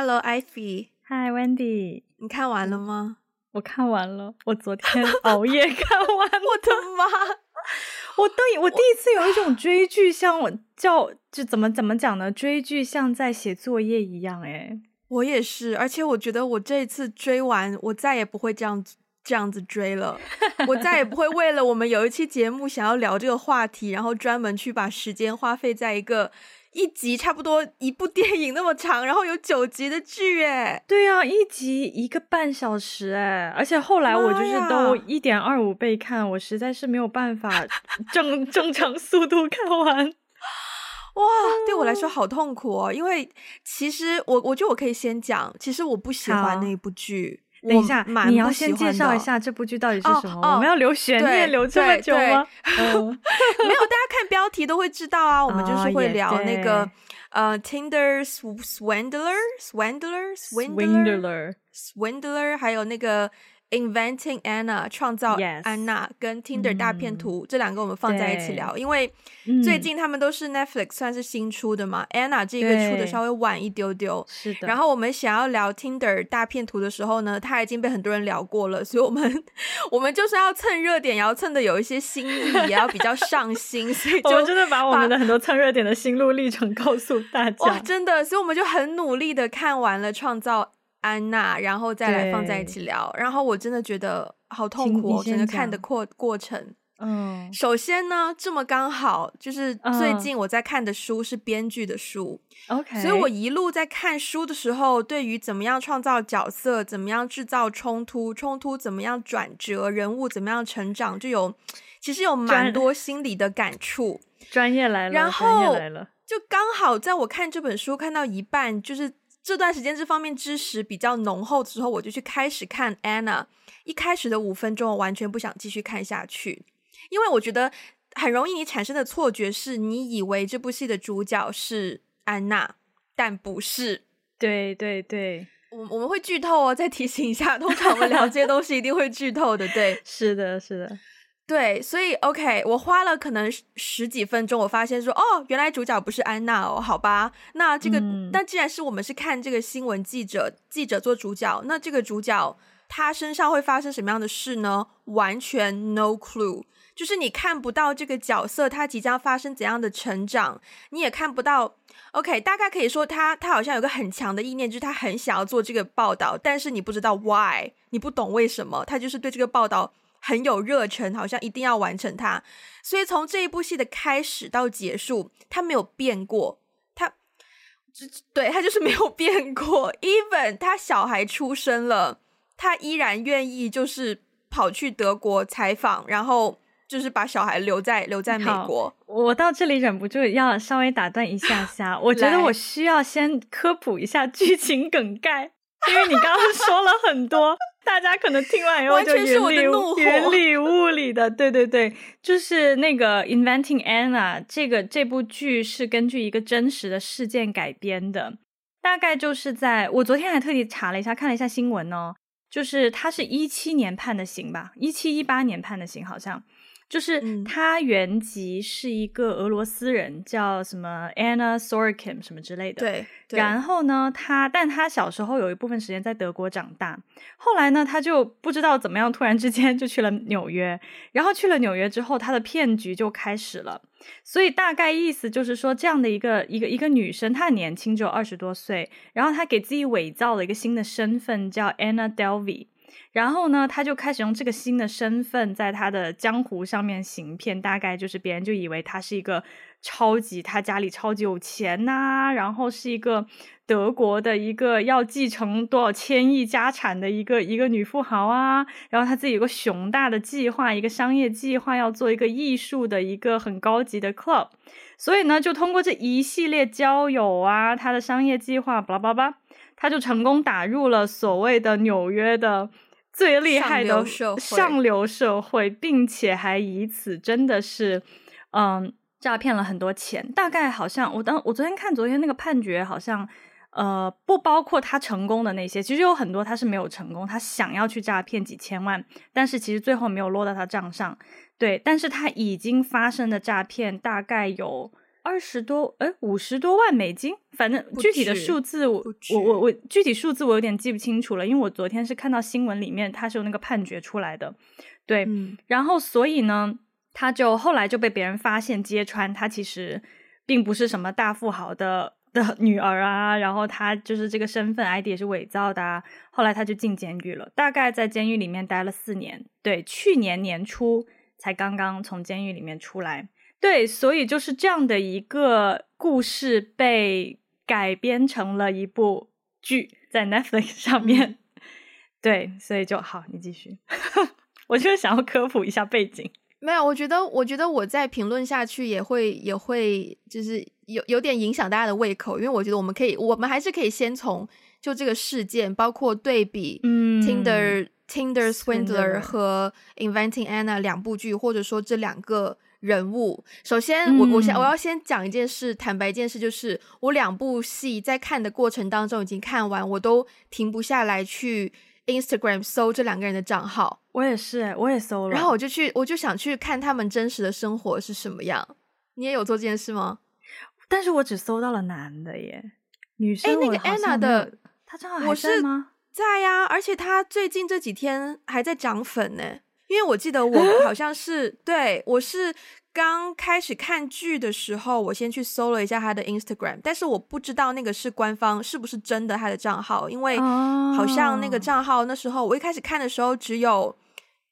Hello, Ivy. Hi, Wendy. 你看完了吗？我看完了，我昨天熬夜 看完。我的妈！我第我第一次有一种 追剧像我叫就怎么怎么讲呢？追剧像在写作业一样，哎。我也是，而且我觉得我这一次追完，我再也不会这样这样子追了。我再也不会为了我们有一期节目想要聊这个话题，然后专门去把时间花费在一个一集差不多一部电影那么长，然后有九集的剧。哎，对啊，一集一个半小时，哎，而且后来我就是都一点二五倍看，我实在是没有办法 正正常速度看完。哇，对我来说好痛苦哦，因为其实我我觉得我可以先讲，其其实我不喜欢那一部剧。等一下，你要先介绍一下这部剧到底是什么？哦哦、我们要留悬念留这么久吗？嗯、没有，大家看标题都会知道啊。我们就是会聊那个、哦、呃，Tinder Swindler，Swindler，Swindler，Swindler，还有那个。Inventing Anna 创造安娜 Yes. 跟 Tinder 大片图、嗯、这两个我们放在一起聊，因为最近他们都是 Netflix 算是新出的嘛。嗯、Anna 这个出的稍微晚一丢丢，是的。然后我们想要聊 Tinder 大片图的时候呢，它已经被很多人聊过了，所以我们 我们就是要蹭热点，也要蹭的有一些新意，也要比较上心，所以就我真的把我们的很多蹭热点的心路历程告诉大家。哇，真的，所以我们就很努力的看完了创造。安娜，然后再来放在一起聊。然后我真的觉得好痛苦，整个看的过过程。嗯，首先呢，这么刚好就是最近我在看的书是编剧的书，OK，、嗯、所以我一路在看书的时候，对于怎么样创造角色，怎么样制造冲突，冲突怎么样转折，人物怎么样成长，就有其实有蛮多心理的感触。专业来了，然后就刚好在我看这本书看到一半，就是。这段时间这方面知识比较浓厚之后，我就去开始看 Anna。一开始的五分钟，我完全不想继续看下去，因为我觉得很容易你产生的错觉是你以为这部戏的主角是安娜，但不是。对对对，我我们会剧透哦，再提醒一下，通常我们聊这些东西一定会剧透的，对，是的，是的。对，所以 OK，我花了可能十几分钟，我发现说，哦，原来主角不是安娜哦，好吧，那这个，嗯、那既然是我们是看这个新闻记者，记者做主角，那这个主角他身上会发生什么样的事呢？完全 no clue，就是你看不到这个角色他即将发生怎样的成长，你也看不到。OK，大概可以说他他好像有个很强的意念，就是他很想要做这个报道，但是你不知道 why，你不懂为什么，他就是对这个报道。很有热忱，好像一定要完成它，所以从这一部戏的开始到结束，他没有变过，他，对，他就是没有变过。Even 他小孩出生了，他依然愿意就是跑去德国采访，然后就是把小孩留在留在美国。我到这里忍不住要稍微打断一下下，我觉得我需要先科普一下剧情梗概，因为你刚刚说了很多。大家可能听完以后就云里云里雾里的，对对对，就是那个《Inventing Anna》这个这部剧是根据一个真实的事件改编的，大概就是在我昨天还特地查了一下，看了一下新闻哦，就是他是一七年判的刑吧，一七一八年判的刑好像。就是他原籍是一个俄罗斯人，叫什么 Anna Sorokin 什么之类的。对。对。然后呢，他但他小时候有一部分时间在德国长大，后来呢，他就不知道怎么样，突然之间就去了纽约。然后去了纽约之后，他的骗局就开始了。所以大概意思就是说，这样的一个一个一个女生，她很年轻，只有二十多岁，然后她给自己伪造了一个新的身份，叫 Anna Delvey。然后呢，他就开始用这个新的身份在他的江湖上面行骗，大概就是别人就以为他是一个超级，他家里超级有钱呐、然后是一个德国的一个要继承多少千亿家产的一个一个女富豪啊，然后他自己有个熊大的计划，一个商业计划，要做一个艺术的一个很高级的 club，所以呢，就通过这一系列交友啊，他的商业计划，巴拉巴拉，他就成功打入了所谓的纽约的。最厉害的上流社会，并且还以此真的是，嗯，诈骗了很多钱。大概好像我当我昨天看昨天那个判决，好像呃不包括他成功的那些，其实有很多他是没有成功，他想要去诈骗几千万，但是其实最后没有落到他账上。对，但是他已经发生的诈骗大概有。二十多，哎，五十多万美金，反正具体的数字我我我我具体数字我有点记不清楚了，因为我昨天是看到新闻里面他是有那个判决出来的，对，嗯、然后所以呢，他就后来就被别人发现揭穿，他其实并不是什么大富豪的的女儿啊，然后他就是这个身份 ID 也是伪造的啊，后来他就进监狱了，大概在监狱里面待了四年，对，去年年初才刚刚从监狱里面出来。对，所以就是这样的一个故事被改编成了一部剧，在 Netflix 上面。嗯、对，所以就好，你继续。我就是想要科普一下背景。没有，我觉得，我觉得我在评论下去也会也会就是有有点影响大家的胃口，因为我觉得我们可以，我们还是可以先从就这个事件，包括对比，嗯，Tinder Tinder Swindler 和 Inventing Anna 两部剧，或者说这两个。人物，首先我我先我要先讲一件事，坦白一件事，就是我两部戏在看的过程当中已经看完，我都停不下来去 Instagram 搜这两个人的账号。我也是，我也搜了，然后我就去，我就想去看他们真实的生活是什么样。你也有做这件事吗？但是我只搜到了男的耶，女生。哎，那个 Anna 的，他账号还在吗？在呀，而且他最近这几天还在涨粉呢。因为我记得我好像是对，我是刚开始看剧的时候，我先去搜了一下他的 Instagram，但是我不知道那个是官方是不是真的他的账号，因为好像那个账号那时候我一开始看的时候只有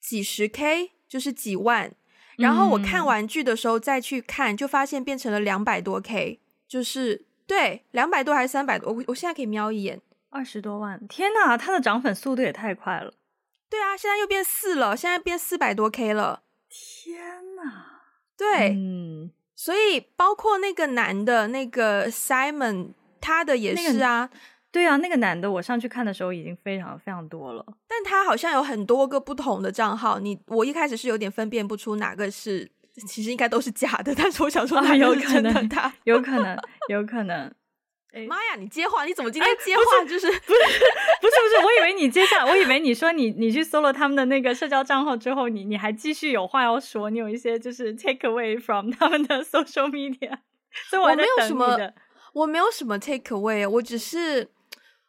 几十 K，就是几万，然后我看完剧的时候再去看，就发现变成了两百多 K，就是对，两百多还是三百多，我我现在可以瞄一眼，二十多万，天呐，他的涨粉速度也太快了。对啊，现在又变四了，现在变四百多 K 了。天哪！对，嗯，所以包括那个男的，那个 Simon，他的也是啊。那个、对啊，那个男的，我上去看的时候已经非常非常多了。但他好像有很多个不同的账号，你我一开始是有点分辨不出哪个是，其实应该都是假的。但是我想说，他有可能，他 有可能，有可能。妈呀！你接话，你怎么今天接话就是、欸、不是不是不是？我以为你接下来，我以为你说你你去搜了他们的那个社交账号之后，你你还继续有话要说，你有一些就是 take away from 他们的 social media。所以我，我没有什么，我没有什么 take away，我只是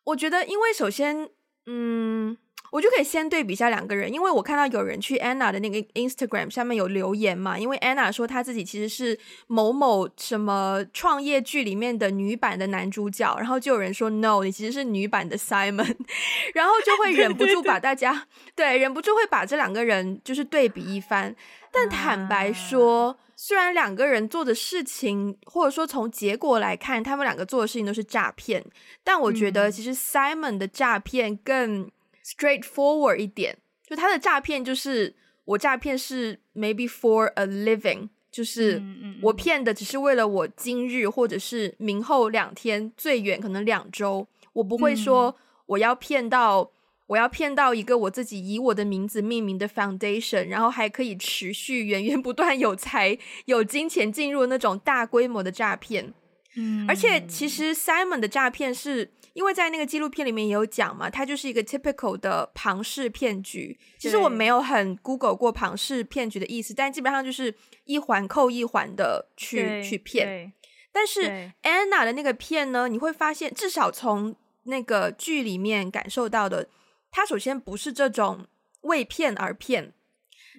我觉得，因为首先，嗯。我就可以先对比一下两个人，因为我看到有人去 Anna 的那个 Instagram 下面有留言嘛，因为 Anna 说她自己其实是某某什么创业剧里面的女版的男主角，然后就有人说 No，你其实是女版的 Simon，然后就会忍不住把大家对，忍不住会把这两个人就是对比一番。但坦白说，啊、虽然两个人做的事情，或者说从结果来看，他们两个做的事情都是诈骗，但我觉得其实 Simon 的诈骗更。Straightforward 一点，就他的诈骗就是我诈骗是 maybe for a living，就是我骗的只是为了我今日或者是明后两天，最远可能两周，我不会说我要骗到我要骗到一个我自己以我的名字命名的 foundation，然后还可以持续源源不断有财有金钱进入那种大规模的诈骗。嗯，而且其实 Simon 的诈骗是。因为在那个纪录片里面也有讲嘛，它就是一个 typical 的庞氏骗局。其实我没有很 Google 过庞氏骗局的意思，但基本上就是一环扣一环的去去骗。但是 Anna 的那个骗呢，你会发现，至少从那个剧里面感受到的，他首先不是这种为骗而骗，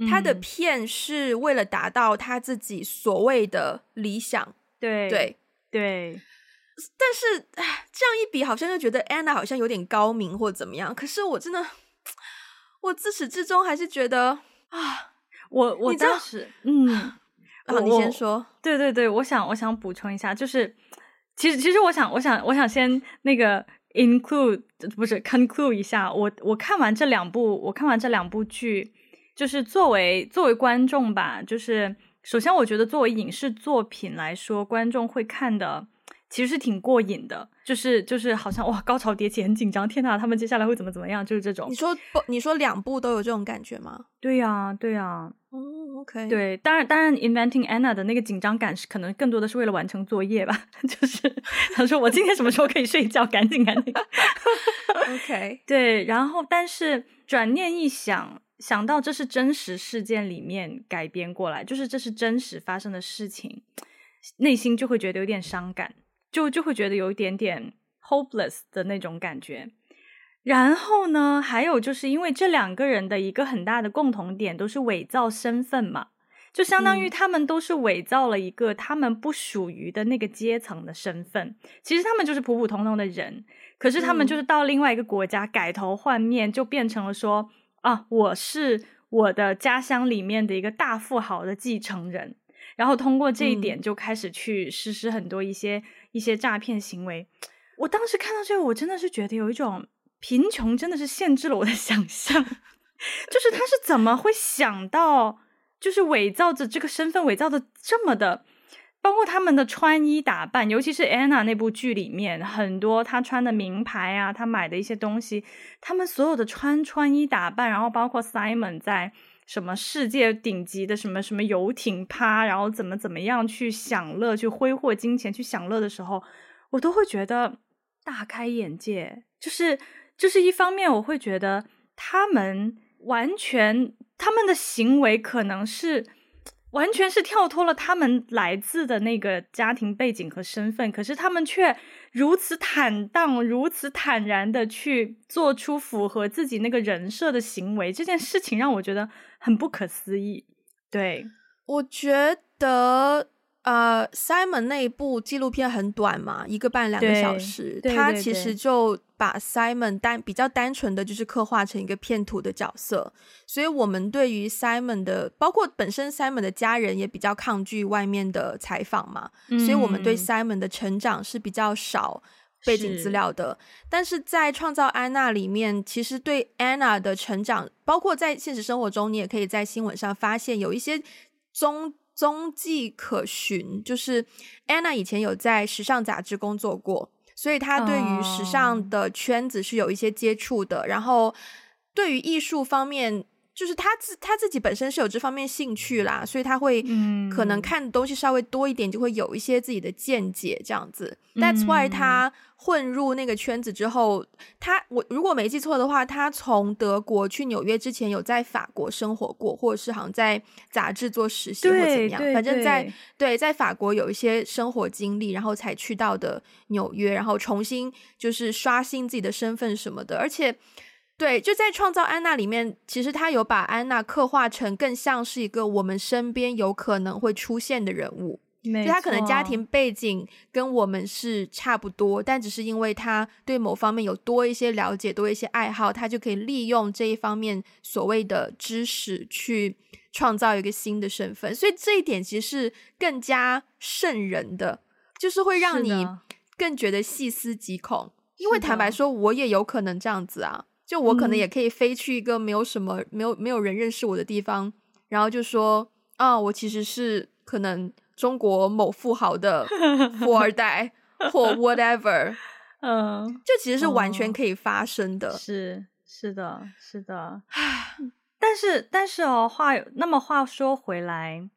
他的骗是为了达到他自己所谓的理想。对对对。对但是，这样一比，好像就觉得 Anna 好像有点高明或怎么样。可是我真的，我自始至终还是觉得啊，我我当时，嗯，好，你先说。对对对，我想我想补充一下，就是其实其实我想我想我想先那个 include 不是 conclude 一下，我我看完这两部，我看完这两部剧，就是作为作为观众吧，就是首先我觉得作为影视作品来说，观众会看的。其实是挺过瘾的，就是就是好像哇，高潮迭起，很紧张，天哪，他们接下来会怎么怎么样？就是这种。你说不？你说两部都有这种感觉吗？对呀、啊，对呀、啊。哦、oh，OK。对，当然，当然，Inventing Anna 的那个紧张感是可能更多的是为了完成作业吧，就是他说我今天什么时候可以睡觉，赶紧赶紧。OK。对，然后但是转念一想，想到这是真实事件里面改编过来，就是这是真实发生的事情。内心就会觉得有点伤感，就就会觉得有一点点 hopeless 的那种感觉。然后呢，还有就是因为这两个人的一个很大的共同点都是伪造身份嘛，就相当于他们都是伪造了一个他们不属于的那个阶层的身份。其实他们就是普普通通的人，可是他们就是到另外一个国家改头换面，就变成了说啊，我是我的家乡里面的一个大富豪的继承人，然后通过这一点就开始去实施很多一些一些诈骗行为。我当时看到这个，我真的是觉得有一种。贫穷真的是限制了我的 想象，就是他是怎么会想到，就是伪造着这个身份，伪造的这么的，包括他们的穿衣打扮，尤其是 Anna 那部剧里面，很多他穿的名牌啊，他买的一些东西，他们所有的穿穿衣打扮，然后包括 Simon 在什么世界顶级的什么什么游艇趴，然后怎么怎么样去享乐，去挥霍金钱，去享乐的时候，我都会觉得大开眼界，就是。就是一方面，我会觉得他们完全他们的行为可能是完全是跳脱了他们来自的那个家庭背景和身份，可是他们却如此坦荡、如此坦然的去做出符合自己那个人设的行为，这件事情让我觉得很不可思议。对，我觉得。呃，Simon 那一部纪录片很短嘛，一个半两个小时，他其实就把 Simon 单比较单纯的就是刻画成一个骗徒的角色，所以我们对于 Simon 的，包括本身 Simon 的家人也比较抗拒外面的采访嘛，嗯、所以我们对 Simon 的成长是比较少背景资料的。是但是在创造安娜里面，其实对 Anna 的成长，包括在现实生活中，你也可以在新闻上发现有一些中。踪迹可循，就是 Anna 以前有在时尚杂志工作过，所以她对于时尚的圈子是有一些接触的。Oh. 然后对于艺术方面，就是他自他自己本身是有这方面兴趣啦，所以他会可能看的东西稍微多一点，就会有一些自己的见解这样子。That's why 他。混入那个圈子之后，他我如果没记错的话，他从德国去纽约之前有在法国生活过，或者是好像在杂志做实习或怎么样，反正在对在法国有一些生活经历，然后才去到的纽约，然后重新就是刷新自己的身份什么的。而且，对，就在创造安娜里面，其实他有把安娜刻画成更像是一个我们身边有可能会出现的人物。就他可能家庭背景跟我们是差不多，但只是因为他对某方面有多一些了解，多一些爱好，他就可以利用这一方面所谓的知识去创造一个新的身份。所以这一点其实是更加瘆人的，就是会让你更觉得细思极恐。因为坦白说，我也有可能这样子啊，就我可能也可以飞去一个没有什么、没有没有人认识我的地方，然后就说啊，我其实是可能。中国某富豪的富二代 或 whatever，嗯，就其实是完全可以发生的。嗯、是是的，是的。但是但是哦，话那么话说回来，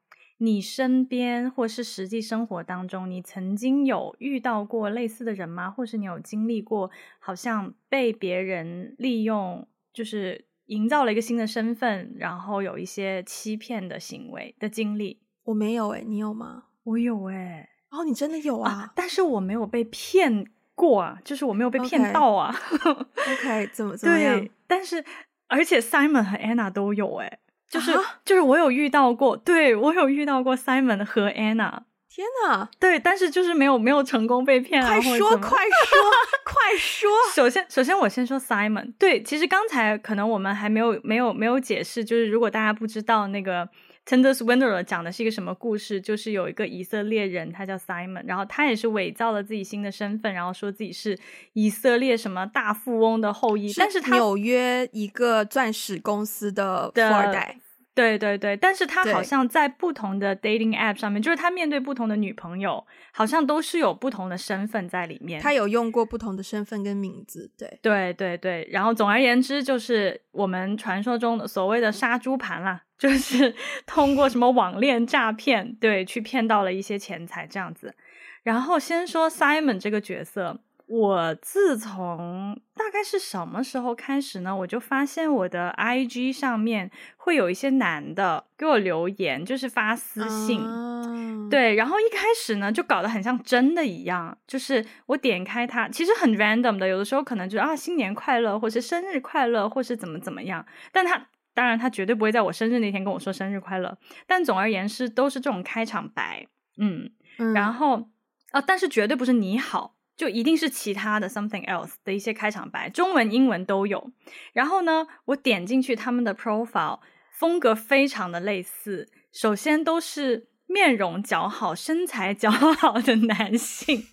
你身边或是实际生活当中，你曾经有遇到过类似的人吗？或是你有经历过好像被别人利用，就是营造了一个新的身份，然后有一些欺骗的行为的经历？我没有诶、欸，你有吗？我有诶、欸，哦，你真的有啊？啊但是我没有被骗过啊，就是我没有被骗到啊。OK，, okay 怎么怎么样？对，但是而且 Simon 和 Anna 都有诶、欸，就是、啊、就是我有遇到过，对我有遇到过 Simon 和 Anna。天哪，对，但是就是没有没有成功被骗啊！快说快说快说！首先首先我先说 Simon，对，其实刚才可能我们还没有没有没有解释，就是如果大家不知道那个。Tinder Swindler 讲的是一个什么故事？就是有一个以色列人，他叫 Simon，然后他也是伪造了自己新的身份，然后说自己是以色列什么大富翁的后裔，但是他纽约一个钻石公司的富二代。对对对，但是他好像在不同的 dating app 上面，就是他面对不同的女朋友，好像都是有不同的身份在里面。他有用过不同的身份跟名字，对对对对。然后总而言之，就是我们传说中的所谓的杀猪盘啦，就是 通过什么网恋诈骗，对，去骗到了一些钱财这样子。然后先说 Simon 这个角色。我自从大概是什么时候开始呢？我就发现我的 IG 上面会有一些男的给我留言，就是发私信，嗯、对，然后一开始呢就搞得很像真的一样，就是我点开它，其实很 random 的，有的时候可能就是啊新年快乐，或是生日快乐，或是怎么怎么样，但他当然他绝对不会在我生日那天跟我说生日快乐，但总而言之都是这种开场白，嗯，嗯然后啊，但是绝对不是你好。就一定是其他的 something else 的一些开场白，中文、英文都有。然后呢，我点进去他们的 profile，风格非常的类似。首先都是面容姣好、身材姣好的男性，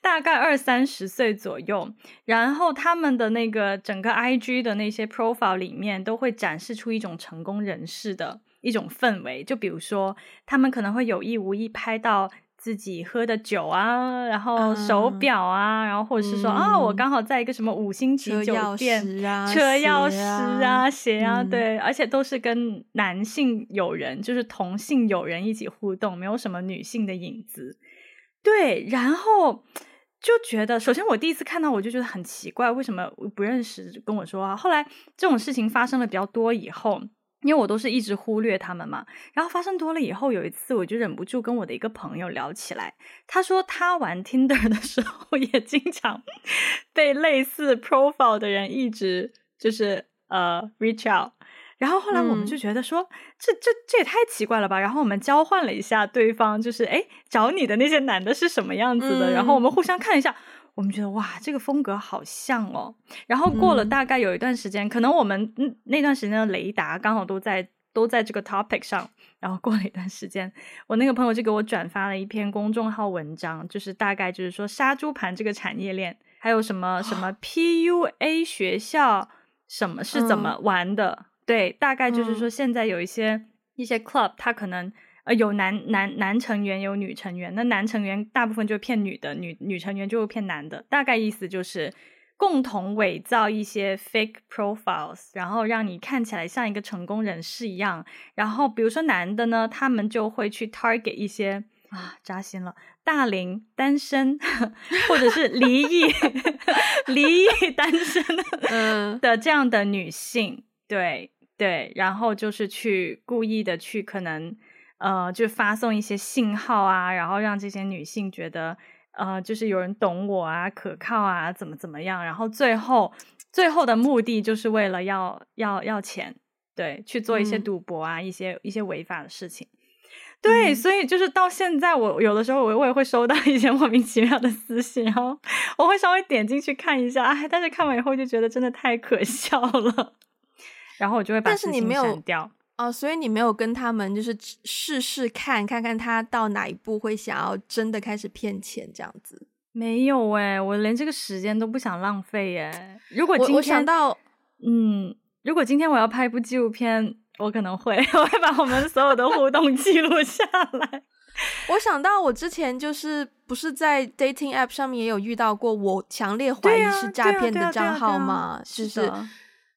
大概二三十岁左右。然后他们的那个整个 IG 的那些 profile 里面，都会展示出一种成功人士的一种氛围。就比如说，他们可能会有意无意拍到。自己喝的酒啊，然后手表啊，嗯、然后或者是说、嗯、啊，我刚好在一个什么五星级酒店，车钥匙啊，车钥匙啊，鞋啊，对，而且都是跟男性友人，就是同性友人一起互动，没有什么女性的影子。对，然后就觉得，首先我第一次看到，我就觉得很奇怪，为什么不认识跟我说啊？后来这种事情发生了比较多以后。因为我都是一直忽略他们嘛，然后发生多了以后，有一次我就忍不住跟我的一个朋友聊起来。他说他玩 Tinder 的时候 也经常被类似 profile 的人一直就是呃 reach out，然后后来我们就觉得说、嗯、这这这也太奇怪了吧，然后我们交换了一下对方就是哎找你的那些男的是什么样子的，嗯、然后我们互相看一下。我们觉得哇，这个风格好像哦。然后过了大概有一段时间，嗯、可能我们那段时间的雷达刚好都在都在这个 topic 上。然后过了一段时间，我那个朋友就给我转发了一篇公众号文章，就是大概就是说杀猪盘这个产业链，还有什么什么 PUA 学校什么是怎么玩的。嗯、对，大概就是说现在有一些、嗯、一些 club，它可能。呃，有男男男成员，有女成员。那男成员大部分就骗女的，女女成员就骗男的。大概意思就是共同伪造一些 fake profiles，然后让你看起来像一个成功人士一样。然后比如说男的呢，他们就会去 target 一些啊，扎心了，大龄单身 或者是离异 离异单身的这样的女性，对对，然后就是去故意的去可能。呃，就发送一些信号啊，然后让这些女性觉得，呃，就是有人懂我啊，可靠啊，怎么怎么样，然后最后最后的目的就是为了要要要钱，对，去做一些赌博啊，嗯、一些一些违法的事情，对，嗯、所以就是到现在，我有的时候我我也会收到一些 莫名其妙的私信，然后我会稍微点进去看一下，哎，但是看完以后就觉得真的太可笑了，然后我就会把私信删掉。哦，所以你没有跟他们就是试试看，看看他到哪一步会想要真的开始骗钱这样子？没有哎，我连这个时间都不想浪费哎。如果今天我，我想到，嗯，如果今天我要拍一部纪录片，我可能会，我会把我们所有的互动记录下来。我想到我之前就是不是在 dating app 上面也有遇到过，我强烈怀疑是诈骗的账号吗？就是。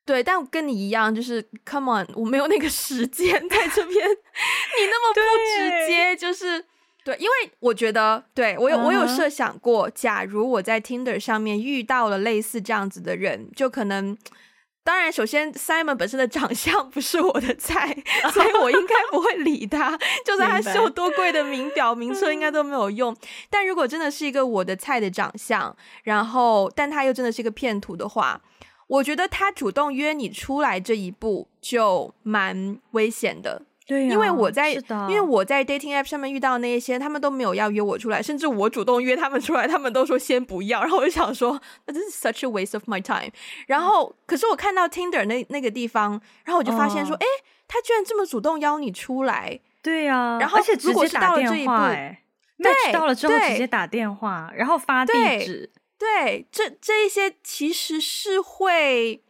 对，但我跟你一样，就是 come on，我没有那个时间在这边。你那么不直接，就是对，因为我觉得，对我有、uh. 我有设想过，假如我在 Tinder 上面遇到了类似这样子的人，就可能，当然，首先 Simon 本身的长相不是我的菜，所以我应该不会理他。就算他秀多贵的名表、名车，应该都没有用。但如果真的是一个我的菜的长相，然后但他又真的是一个骗徒的话。我觉得他主动约你出来这一步就蛮危险的，对、啊，因为我在，因为我在 dating app 上面遇到那些，他们都没有要约我出来，甚至我主动约他们出来，他们都说先不要，然后我就想说，那真是 such a waste of my time。然后，嗯、可是我看到 Tinder 那那个地方，然后我就发现说，哎、哦，他居然这么主动邀你出来，对呀、啊，然后而且如果是到了这一步，对，到了之后直接打电话，然后发地址。对，这这一些其实是会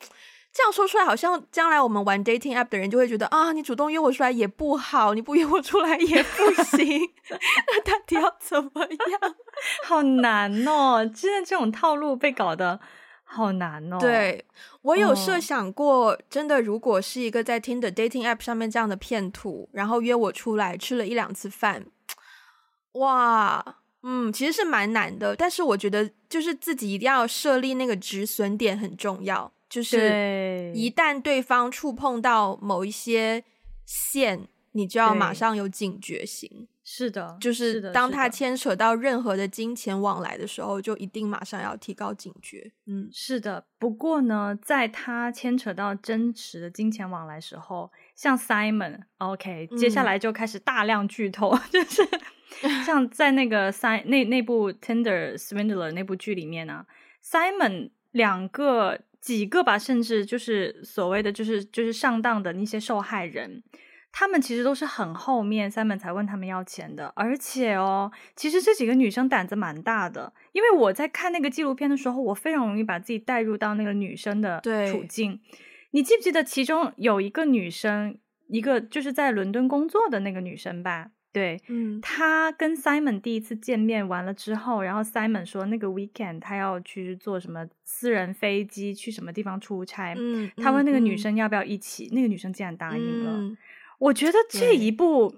这样说出来，好像将来我们玩 dating app 的人就会觉得啊，你主动约我出来也不好，你不约我出来也不行，那到底要怎么样？好难哦！真的这种套路被搞得好难哦。对，我有设想过，真的，如果是一个在 Tinder dating app 上面这样的骗徒，然后约我出来吃了一两次饭，哇！嗯，其实是蛮难的，但是我觉得就是自己一定要设立那个止损点很重要，就是一旦对方触碰到某一些线，你就要马上有警觉性。是的，就是当他牵扯到任何的金钱往来的时候，就一定马上要提高警觉。嗯，是的。不过呢，在他牵扯到真实的金钱往来时候，像 Simon，OK，、okay, 接下来就开始大量剧透，嗯、就是 像在那个 Simon 那那部 Tinder Swindler 那部剧里面呢、啊、，Simon 两个几个吧，甚至就是所谓的就是就是上当的那些受害人。他们其实都是很后面，Simon 才问他们要钱的。而且哦，其实这几个女生胆子蛮大的，因为我在看那个纪录片的时候，我非常容易把自己带入到那个女生的处境。你记不记得其中有一个女生，一个就是在伦敦工作的那个女生吧？对，嗯，她跟 Simon 第一次见面完了之后，然后 Simon 说那个 weekend 他要去坐什么私人飞机去什么地方出差，嗯，他问那个女生要不要一起，嗯，那个女生竟然答应了。嗯我觉得这一步，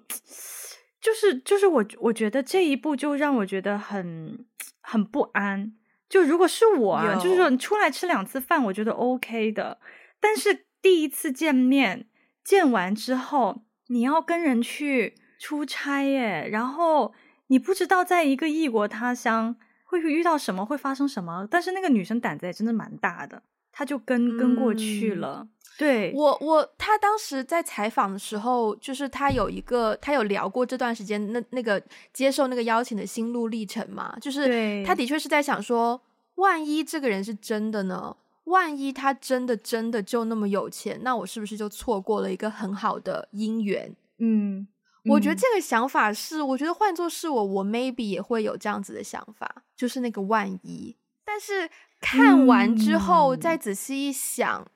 就是就是我我觉得这一步就让我觉得很很不安。就如果是我啊，就是说你出来吃两次饭，我觉得 OK 的。但是第一次见面见完之后，你要跟人去出差耶，然后你不知道在一个异国他乡会遇到什么，会发生什么。但是那个女生胆子也真的蛮大的，她就跟跟过去了。嗯对我，我他当时在采访的时候，就是他有一个，他有聊过这段时间那那个接受那个邀请的心路历程嘛，就是他的确是在想说，万一这个人是真的呢？万一他真的真的就那么有钱，那我是不是就错过了一个很好的姻缘？嗯，我觉得这个想法是，我觉得换作是我，我 maybe 也会有这样子的想法，就是那个万一。但是看完之后，再仔细一想。嗯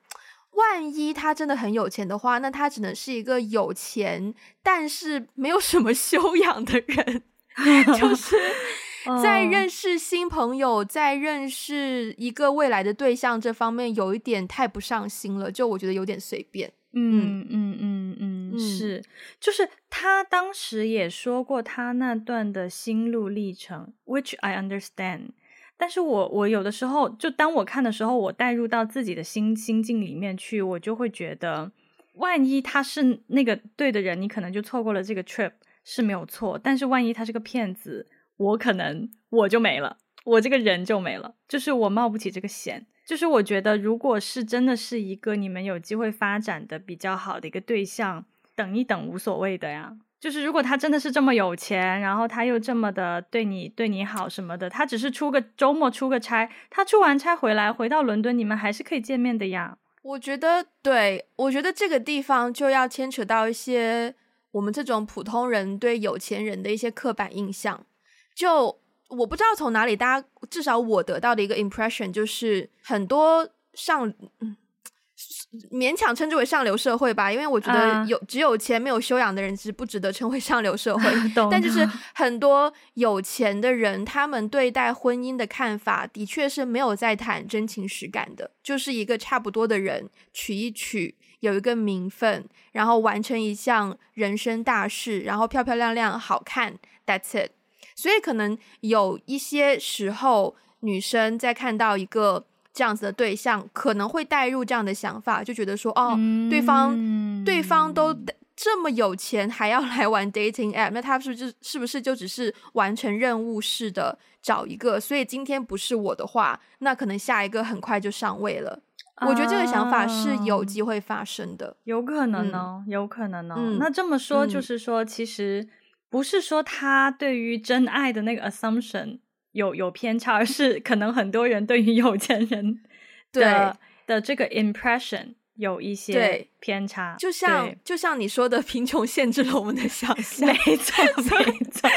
万一他真的很有钱的话，那他只能是一个有钱但是没有什么修养的人，就是在认识新朋友、在认识一个未来的对象这方面有一点太不上心了，就我觉得有点随便。嗯嗯嗯嗯，是，就是他当时也说过他那段的心路历程，which I understand。但是我我有的时候，就当我看的时候，我带入到自己的心心境里面去，我就会觉得，万一他是那个对的人，你可能就错过了这个 trip 是没有错。但是万一他是个骗子，我可能我就没了，我这个人就没了，就是我冒不起这个险。就是我觉得，如果是真的是一个你们有机会发展的比较好的一个对象，等一等无所谓的呀。就是如果他真的是这么有钱，然后他又这么的对你对你好什么的，他只是出个周末出个差，他出完差回来回到伦敦，你们还是可以见面的呀。我觉得，对，我觉得这个地方就要牵扯到一些我们这种普通人对有钱人的一些刻板印象。就我不知道从哪里，大家至少我得到的一个 impression 就是很多上。嗯勉强称之为上流社会吧，因为我觉得有、uh, 只有钱没有修养的人是不值得称为上流社会。但就是很多有钱的人，他们对待婚姻的看法的确是没有在谈真情实感的，就是一个差不多的人娶一娶，有一个名分，然后完成一项人生大事，然后漂漂亮亮好看，That's it。所以可能有一些时候，女生在看到一个。这样子的对象可能会带入这样的想法，就觉得说，哦，对方、嗯、对方都这么有钱，还要来玩 dating app，那他是不是是不是就只是完成任务似的找一个？所以今天不是我的话，那可能下一个很快就上位了。啊、我觉得这个想法是有机会发生的，有可能呢，有可能呢。嗯、那这么说就是说，嗯、其实不是说他对于真爱的那个 assumption。有有偏差，而是可能很多人对于有钱人的对的这个 impression 有一些偏差，就像就像你说的，贫穷限制了我们的想象。没错，没错，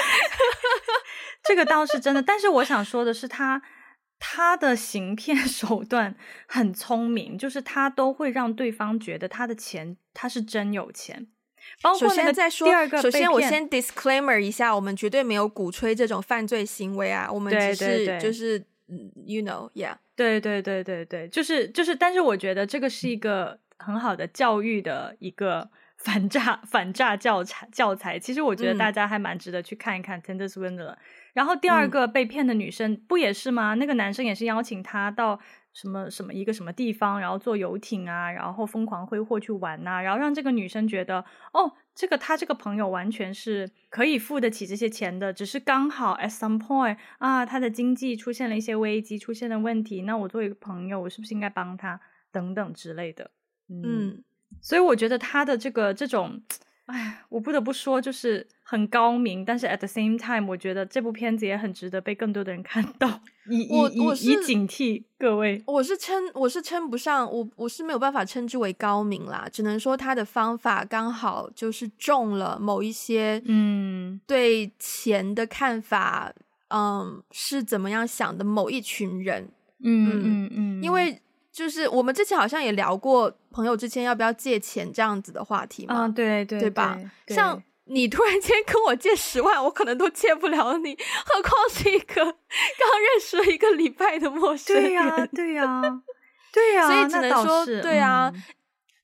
这个倒是真的。但是我想说的是他，他他的行骗 手段很聪明，就是他都会让对方觉得他的钱他是真有钱。首先再说，第二个，首先我先 disclaimer 一下，我们绝对没有鼓吹这种犯罪行为啊，我们只是就是，you know，yeah，对对对对对，就是就是，但是我觉得这个是一个很好的教育的一个 反诈反诈教材教材。其实我觉得大家还蛮值得去看一看《Tender Swindler》。然后第二个被骗的女生不也是吗？那个男生也是邀请她到。什么什么一个什么地方，然后坐游艇啊，然后疯狂挥霍去玩呐、啊，然后让这个女生觉得，哦，这个她这个朋友完全是可以付得起这些钱的，只是刚好 at some point 啊，她的经济出现了一些危机，出现了问题，那我作为一个朋友，我是不是应该帮她等等之类的？嗯，嗯，所以我觉得她的这个这种。哎，我不得不说，就是很高明，但是 at the same time，我觉得这部片子也很值得被更多的人看到，以我我是以警惕各位。我是称我是称不上，我我是没有办法称之为高明啦，只能说他的方法刚好就是中了某一些嗯对钱的看法，嗯，嗯是怎么样想的某一群人，嗯嗯嗯，嗯，因为。就是我们之前好像也聊过朋友之间要不要借钱这样子的话题嘛，啊、对对对吧？对，像你突然间跟我借十万，我可能都借不了你，何况是一个刚认识了一个礼拜的陌生人。对呀、啊，对呀、啊，对呀、啊，所以只能说，对啊，嗯、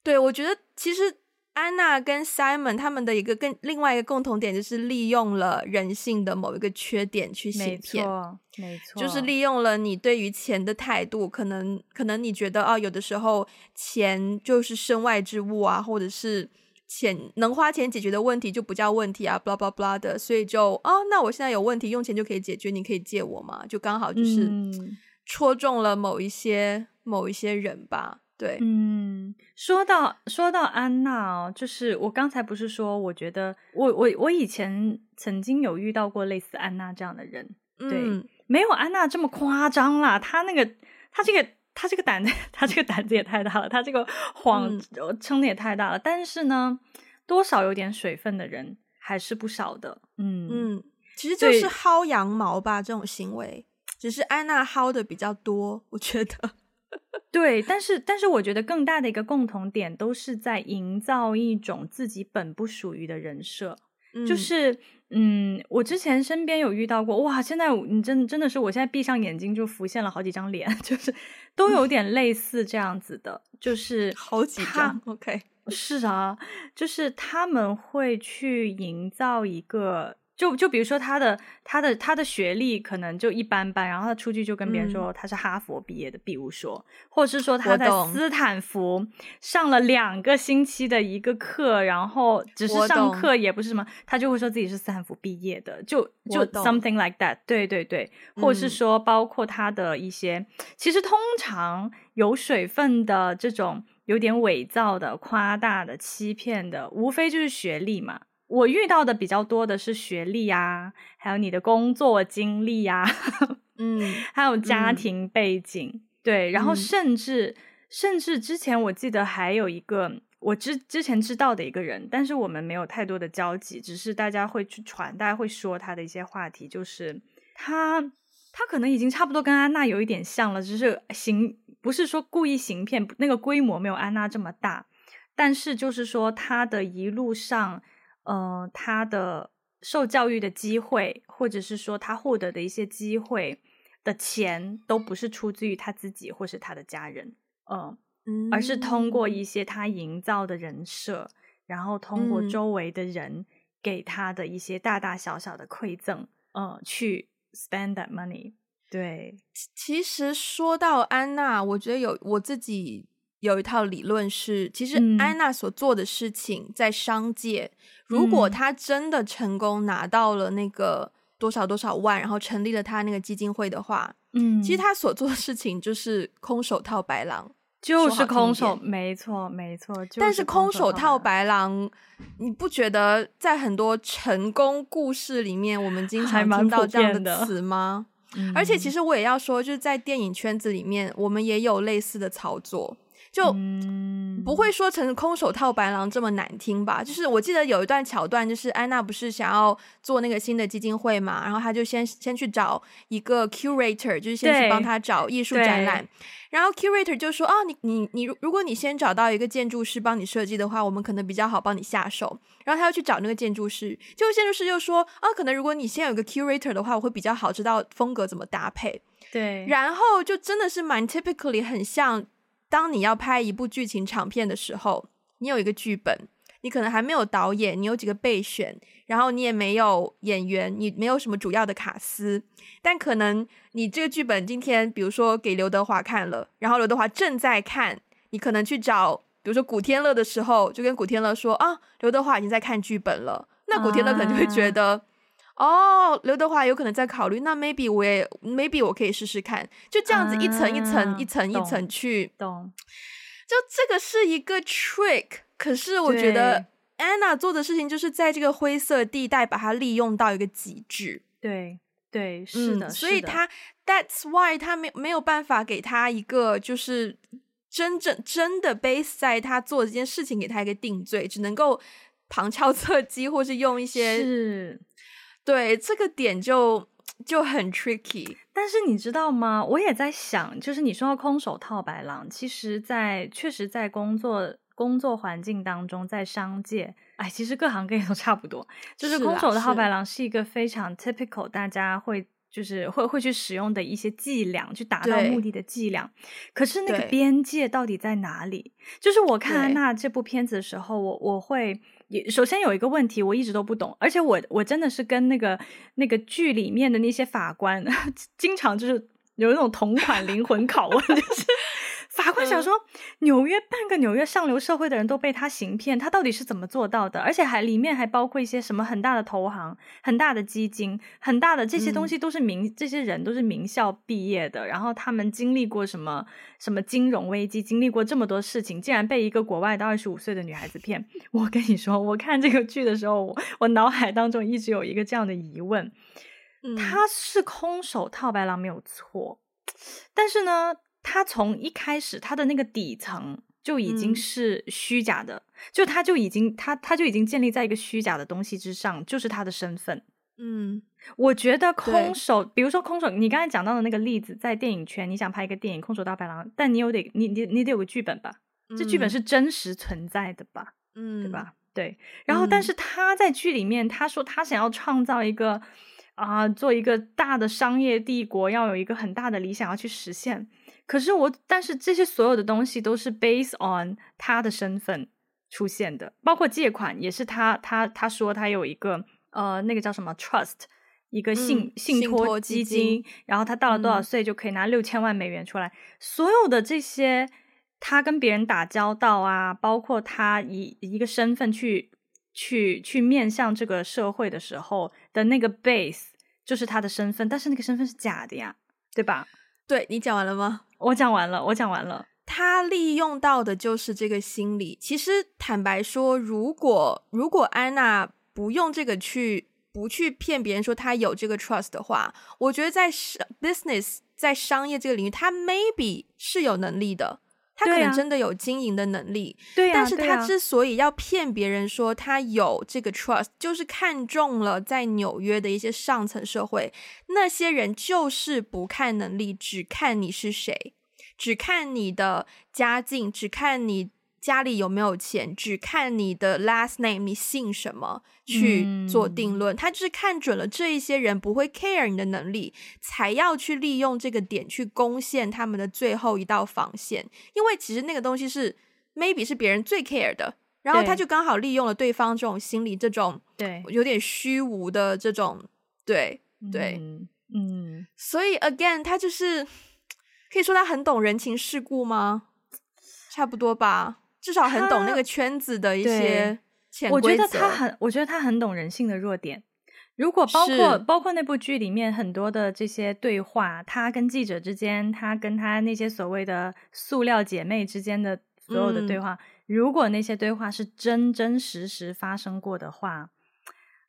对，我觉得其实。安娜跟 Simon 他们的一个跟另外一个共同点就是利用了人性的某一个缺点去行骗，没错，就是利用了你对于钱的态度，可能可能你觉得啊，有的时候钱就是身外之物啊，或者是钱能花钱解决的问题就不叫问题啊，blah blah blah 的，所以就啊，那我现在有问题用钱就可以解决，你可以借我吗？就刚好就是戳中了某一些、嗯、某一些人吧。对，嗯，说到说到安娜哦，就是我刚才不是说，我觉得我我我以前曾经有遇到过类似安娜这样的人，对，嗯、没有安娜这么夸张啦。她那个她这个她这个胆子 她这个胆子也太大了，她这个谎撑的也太大了。嗯、但是呢，多少有点水分的人还是不少的。嗯嗯，其实就是薅羊毛吧，这种行为，只是安娜薅的比较多，我觉得。对，但是但是我觉得更大的一个共同点都是在营造一种自己本不属于的人设，嗯、就是嗯，我之前身边有遇到过，哇，现在你真真的是，我现在闭上眼睛就浮现了好几张脸，就是都有点类似这样子的，嗯、就是好几张，OK，是啊，就是他们会去营造一个。就就比如说他的他的他的学历可能就一般般，然后他出去就跟别人说他是哈佛毕业的，比如说，或者是说他在斯坦福上了两个星期的一个课，然后只是上课也不是什么，他就会说自己是斯坦福毕业的，就就 something like that，对对对，或者是说包括他的一些，其实通常有水分的这种有点伪造的、夸大的、欺骗的，无非就是学历嘛。我遇到的比较多的是学历啊，还有你的工作经历啊，嗯，还有家庭背景，嗯、对，然后甚至、嗯、甚至之前我记得还有一个我之之前知道的一个人，但是我们没有太多的交集，只是大家会去传，大家会说他的一些话题，就是他他可能已经差不多跟安娜有一点像了，只是行不是说故意行骗，那个规模没有安娜这么大，但是就是说他的一路上。呃，他的受教育的机会，或者是说他获得的一些机会的钱，都不是出自于他自己或是他的家人，呃、嗯，而是通过一。些他营造的人设，然后通过周围的人给他的一些大大小小的馈赠，嗯、呃，去 spend that money。对，其实说到安娜，我觉得有我自己有一套理论是，其实安娜所做的事情在商界。嗯如果他真的成功拿到了那个多少多少万，然后成立了他那个基金会的话，嗯，其实他所做的事情就是空手套白狼，就是空手，没错没错。但是空手套白狼，你不觉得在很多成功故事里面，我们经常听到这样的词吗？而且其实我也要说，就是在电影圈子里面，我们也有类似的操作。就不会说成空手套白狼这么难听吧？就是我记得有一段桥段，就是安娜不是想要做那个新的基金会嘛，然后她就先先去找一个 curator，就是先去帮她找艺术展览，然后 curator 就说：“哦，你你你，如果你先找到一个建筑师帮你设计的话，我们可能比较好帮你下手。”然后他又去找那个建筑师，结果建筑师就说：“啊，可能如果你先有个 curator 的话，我会比较好知道风格怎么搭配。”对，然后就真的是蛮 typically 很像。当你要拍一部剧情长片的时候，你有一个剧本，你可能还没有导演，你有几个备选，然后你也没有演员，你没有什么主要的卡司，但可能你这个剧本今天，比如说给刘德华看了，然后刘德华正在看，你可能去找，比如说古天乐的时候，就跟古天乐说啊，刘德华已经在看剧本了，那古天乐可能就会觉得，啊、哦，刘德华有可能在考虑，那 maybe 我也 maybe 我可以试试看，就这样子一层一层、啊、一层一层去，懂，就这个是一个 trick。可是我觉得 Anna 做的事情就是在这个灰色地带把它利用到一个极致。对对，是的，嗯、所以他 That's why 他没没有办法给他一个就是真正真的 base 在他做这件事情给他一个定罪，只能够旁敲侧击或是用一些是，对这个点就就很 tricky。但是你知道吗？我也在想，就是你说到空手套白狼，其实在确实在工作。工作环境当中，在商界，哎，其实各行各业都差不多。就是空手套白狼是一个非常 typical，大家会就是会会去使用的一些伎俩，去达到目的的伎俩。可是那个边界到底在哪里？就是我看安娜这部片子的时候，我我会也首先有一个问题，我一直都不懂，而且我我真的是跟那个那个剧里面的那些法官，经常就是有一种同款灵魂拷问，就是。法官想说，纽约半个纽约上流社会的人都被他行骗，他到底是怎么做到的？而且还里面还包括一些什么很大的投行、很大的基金、很大的这些东西都是名，嗯、这些人都是名校毕业的，然后他们经历过什么什么金融危机，经历过这么多事情，竟然被一个国外的二十五岁的女孩子骗。我跟你说，我看这个剧的时候，我我脑海当中一直有一个这样的疑问：嗯、他是空手套白狼没有错，但是呢？他从一开始，他的那个底层就已经是虚假的，嗯、就他就已经他他就已经建立在一个虚假的东西之上，就是他的身份。嗯，我觉得空手，比如说空手，你刚才讲到的那个例子，在电影圈，你想拍一个电影《空手道白狼》，但你有得你你你得有个剧本吧？嗯、这剧本是真实存在的吧？嗯，对吧？对。然后，但是他在剧里面，他说他想要创造一个啊、呃，做一个大的商业帝国，要有一个很大的理想要去实现。可是我，但是这些所有的东西都是 based on 他的身份出现的，包括借款也是他，他他说他有一个呃，那个叫什么 trust，一个信、嗯、信托基金，然后他到了多少岁就可以拿六千万美元出来，嗯、所有的这些他跟别人打交道啊，包括他以一个身份去去去面向这个社会的时候的那个 base，就是他的身份，但是那个身份是假的呀，对吧？对，你讲完了吗？我讲完了，我讲完了。他利用到的就是这个心理。其实坦白说，如果如果安娜不用这个去不去骗别人说她有这个 trust 的话，我觉得在 business 在商业这个领域，他 maybe 是有能力的。他可能真的有经营的能力，对啊，但是他之所以要骗别人说他有这个 trust，就是看中了在纽约的一些上层社会，那些人就是不看能力，只看你是谁，只看你的家境，只看你。家里有没有钱，只看你的 last name，你姓什么去做定论。嗯、他就是看准了这一些人不会 care 你的能力，才要去利用这个点去攻陷他们的最后一道防线。因为其实那个东西是 maybe 是别人最 care 的，然后他就刚好利用了对方这种心理，这种对有点虚无的这种对对嗯，嗯，所以 again 他就是 可以说他很懂人情世故吗？差不多吧。至少很懂那个圈子的一些潜规则。我觉得他很，我觉得他很懂人性的弱点。如果包括包括那部剧里面很多的这些对话，他跟记者之间，他跟他那些所谓的塑料姐妹之间的所有的对话，嗯、如果那些对话是真真实实发生过的话，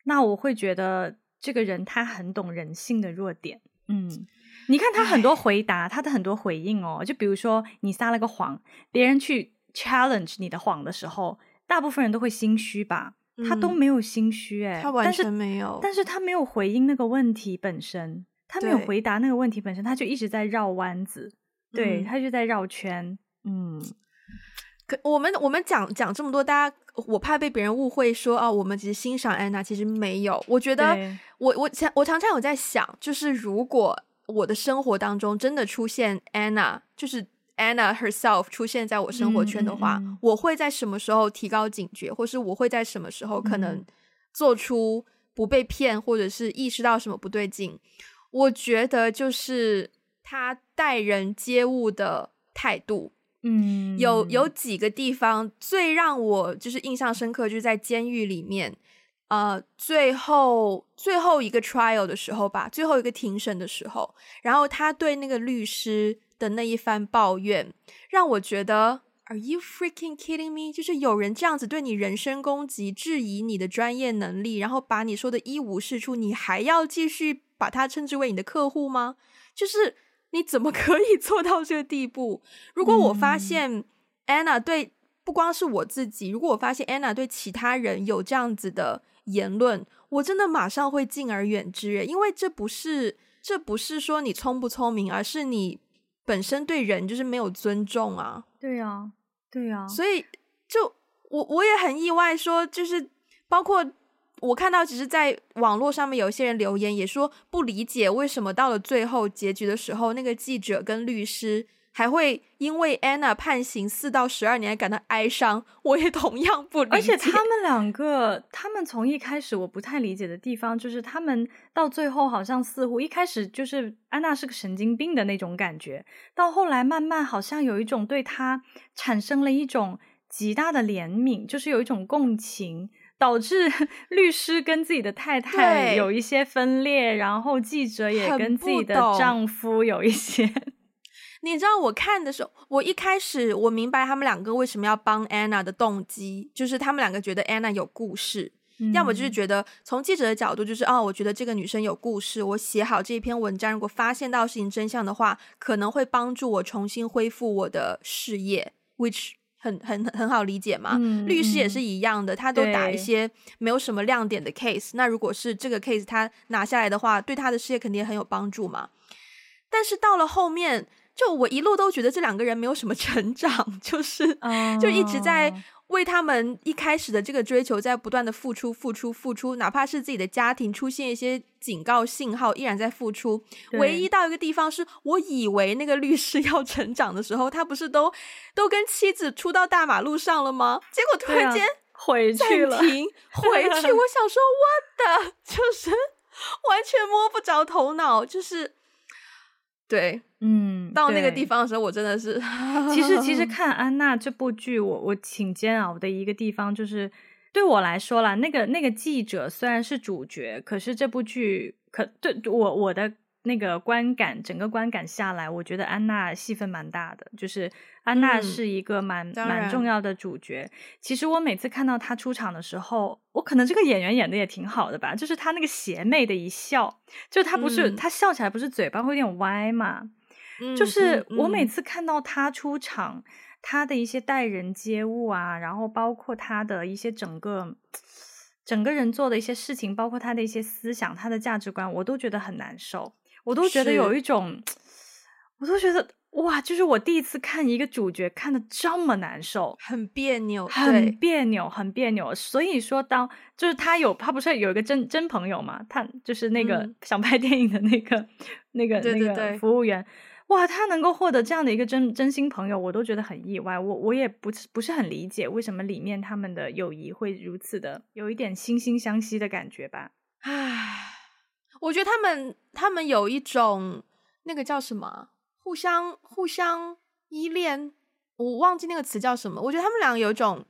那我会觉得这个人他很懂人性的弱点。嗯，你看他很多回答，他的很多回应哦，就比如说你撒了个谎，别人去。Challenge 你的谎的时候，大部分人都会心虚吧？嗯、他都没有心虚、欸，哎，他完全没有但，但是他没有回应那个问题本身，他没有回答那个问题本身，他就一直在绕弯子，对、嗯、他就在绕圈。嗯，可我们我们讲讲这么多，大家我怕被别人误会说啊，我们其实欣赏安娜，其实没有。我觉得我我常我常常有在想，就是如果我的生活当中真的出现安娜，就是。Anna herself 出现在我生活圈的话，我会在什么时候提高警觉，或是我会在什么时候可能做出不被骗，或者是意识到什么不对劲？我觉得就是他待人接物的态度。嗯，有有几个地方最让我就是印象深刻，就是在监狱里面，呃，最后最后一个 trial 的时候吧，最后一个庭审的时候，然后他对那个律师的那一番抱怨，让我觉得 Are you freaking kidding me？就是有人这样子对你人身攻击，质疑你的专业能力，然后把你说的一无是处，你还要继续把他称之为你的客户吗？就是。你怎么可以 做到这个地步？如果我发现 Anna 对不光是我自己，如果我发现 Anna 对其他人有这样子的言论，我真的马上会敬而远之，因为这不是这不是说你聪不聪明，而是你本身对人就是没有尊重啊。对呀，对呀，所以就我我也很意外，说就是包括。我看到，其实，在网络上面有一些人留言，也说不理解为什么到了最后结局的时候，那个记者跟律师还会因为 Anna 判刑四到十二年感到哀伤。我也同样不理解。而且他们两个，他们从一开始我不太理解的地方，就是他们到最后好像似乎一开始就是安娜是个神经病的那种感觉，到后来慢慢好像有一种对他产生了一种极大的怜悯，就是有一种共情。导致 律师跟自己的太太有一些分裂，然后记者也跟自己的丈夫有一些。你知道我看的时候，我一开始我明白他们两个为什么要帮 Anna 的动机，就是他们两个觉得 Anna 有故事，嗯、要么就是觉得从记者的角度，就是哦，我觉得这个女生有故事，我写好这一篇文章，如果发现到事情真相的话，可能会帮助我重新恢复我的事业，which。很很很好理解嘛，嗯、律师也是一样的，他都打一些没有什么亮点的 case。那如果是这个 case 他拿下来的话，对他的事业肯定很有帮助嘛。但是到了后面，就我一路都觉得这两个人没有什么成长，就是、oh. 就一直在。为他们一开始的这个追求，在不断的付出、付出、付出，哪怕是自己的家庭出现一些警告信号，依然在付出。唯一到一个地方，是我以为那个律师 要成长的时候，他不是都都跟妻子出到大马路上了吗？结果突然间回去了，回去。我想说，what the，就是完全摸不着头脑，就是。对，嗯，到那个地方的时候，我真的是，其实其 实看安娜这部剧，我我挺煎熬的一个地方，就是对我来说啦，那个那个记者虽然是主角，可是这部剧可对我我的。那个观感，整个观感下来，我觉得安娜戏份蛮大的，就是安娜是一个蛮、嗯、蛮重要的主角。其实我每次看到她出场的时候，我可能这个演员演的也挺好的吧，就是她那个邪魅的一笑，就她不是她、嗯、笑起来不是嘴巴会有点歪嘛，嗯、就是我每次看到他出场，她、嗯、的一些待人接物啊，然后包括他的一些整个整个人做的一些事情，包括他的一些思想、他的价值观，我都觉得很难受。我都觉得有一种，我都觉得哇，就是我第一次看一个主角看的这么难受，很别扭，很别扭，很别扭。所以说当，当就是他有他不是有一个真真朋友嘛，他就是那个想拍电影的那个、嗯、那个那个服务员，哇，他能够获得这样的一个真真心朋友，我都觉得很意外。我我也不是不是很理解为什么里面他们的友谊会如此的有一点惺惺相惜的感觉吧？唉。我觉得他们他们有一种那个叫什么，互相互相依恋，我忘记那个词叫什么。我觉得他们两个有一种，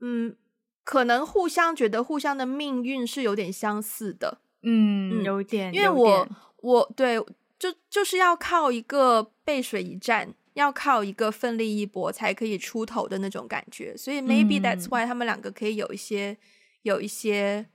嗯，可能互相觉得互相的命运是有点相似的，嗯，有点。因为我我对就就是要靠一个背水一战，要靠一个奋力一搏才可以出头的那种感觉。所以 maybe that's why、嗯、他们两个可以有一些有一些。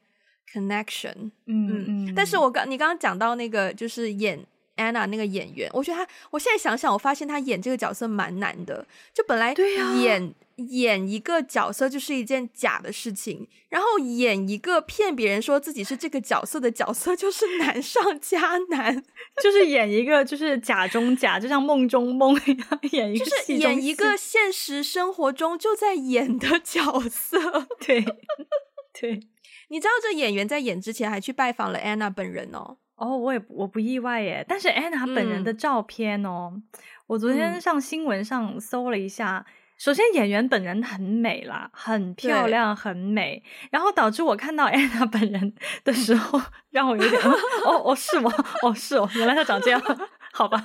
connection，嗯嗯，但是我刚你刚刚讲到那个就是演 Anna 那个演员，我觉得他，我现在想想，我发现他演这个角色蛮难的。就本来演演一个角色就是一件假的事情，然后演一个骗别人说自己是这个角色的角色，就是难上加难。就是演一个就是假中假，就像梦中梦一样，演一个就是演一个现实生活中就在演的角色，对 对。你知道这演员在演之前还去拜访了 Anna 本人哦。哦，我也我不意外耶。但是 Anna 本人的照片哦，嗯、我昨天上新闻上搜了一下，嗯、首先演员本人很美啦，很漂亮，很美，然后导致我看到 安娜本人的时候，让我有点 哦哦是吗？哦是哦，原来她长这样，好吧。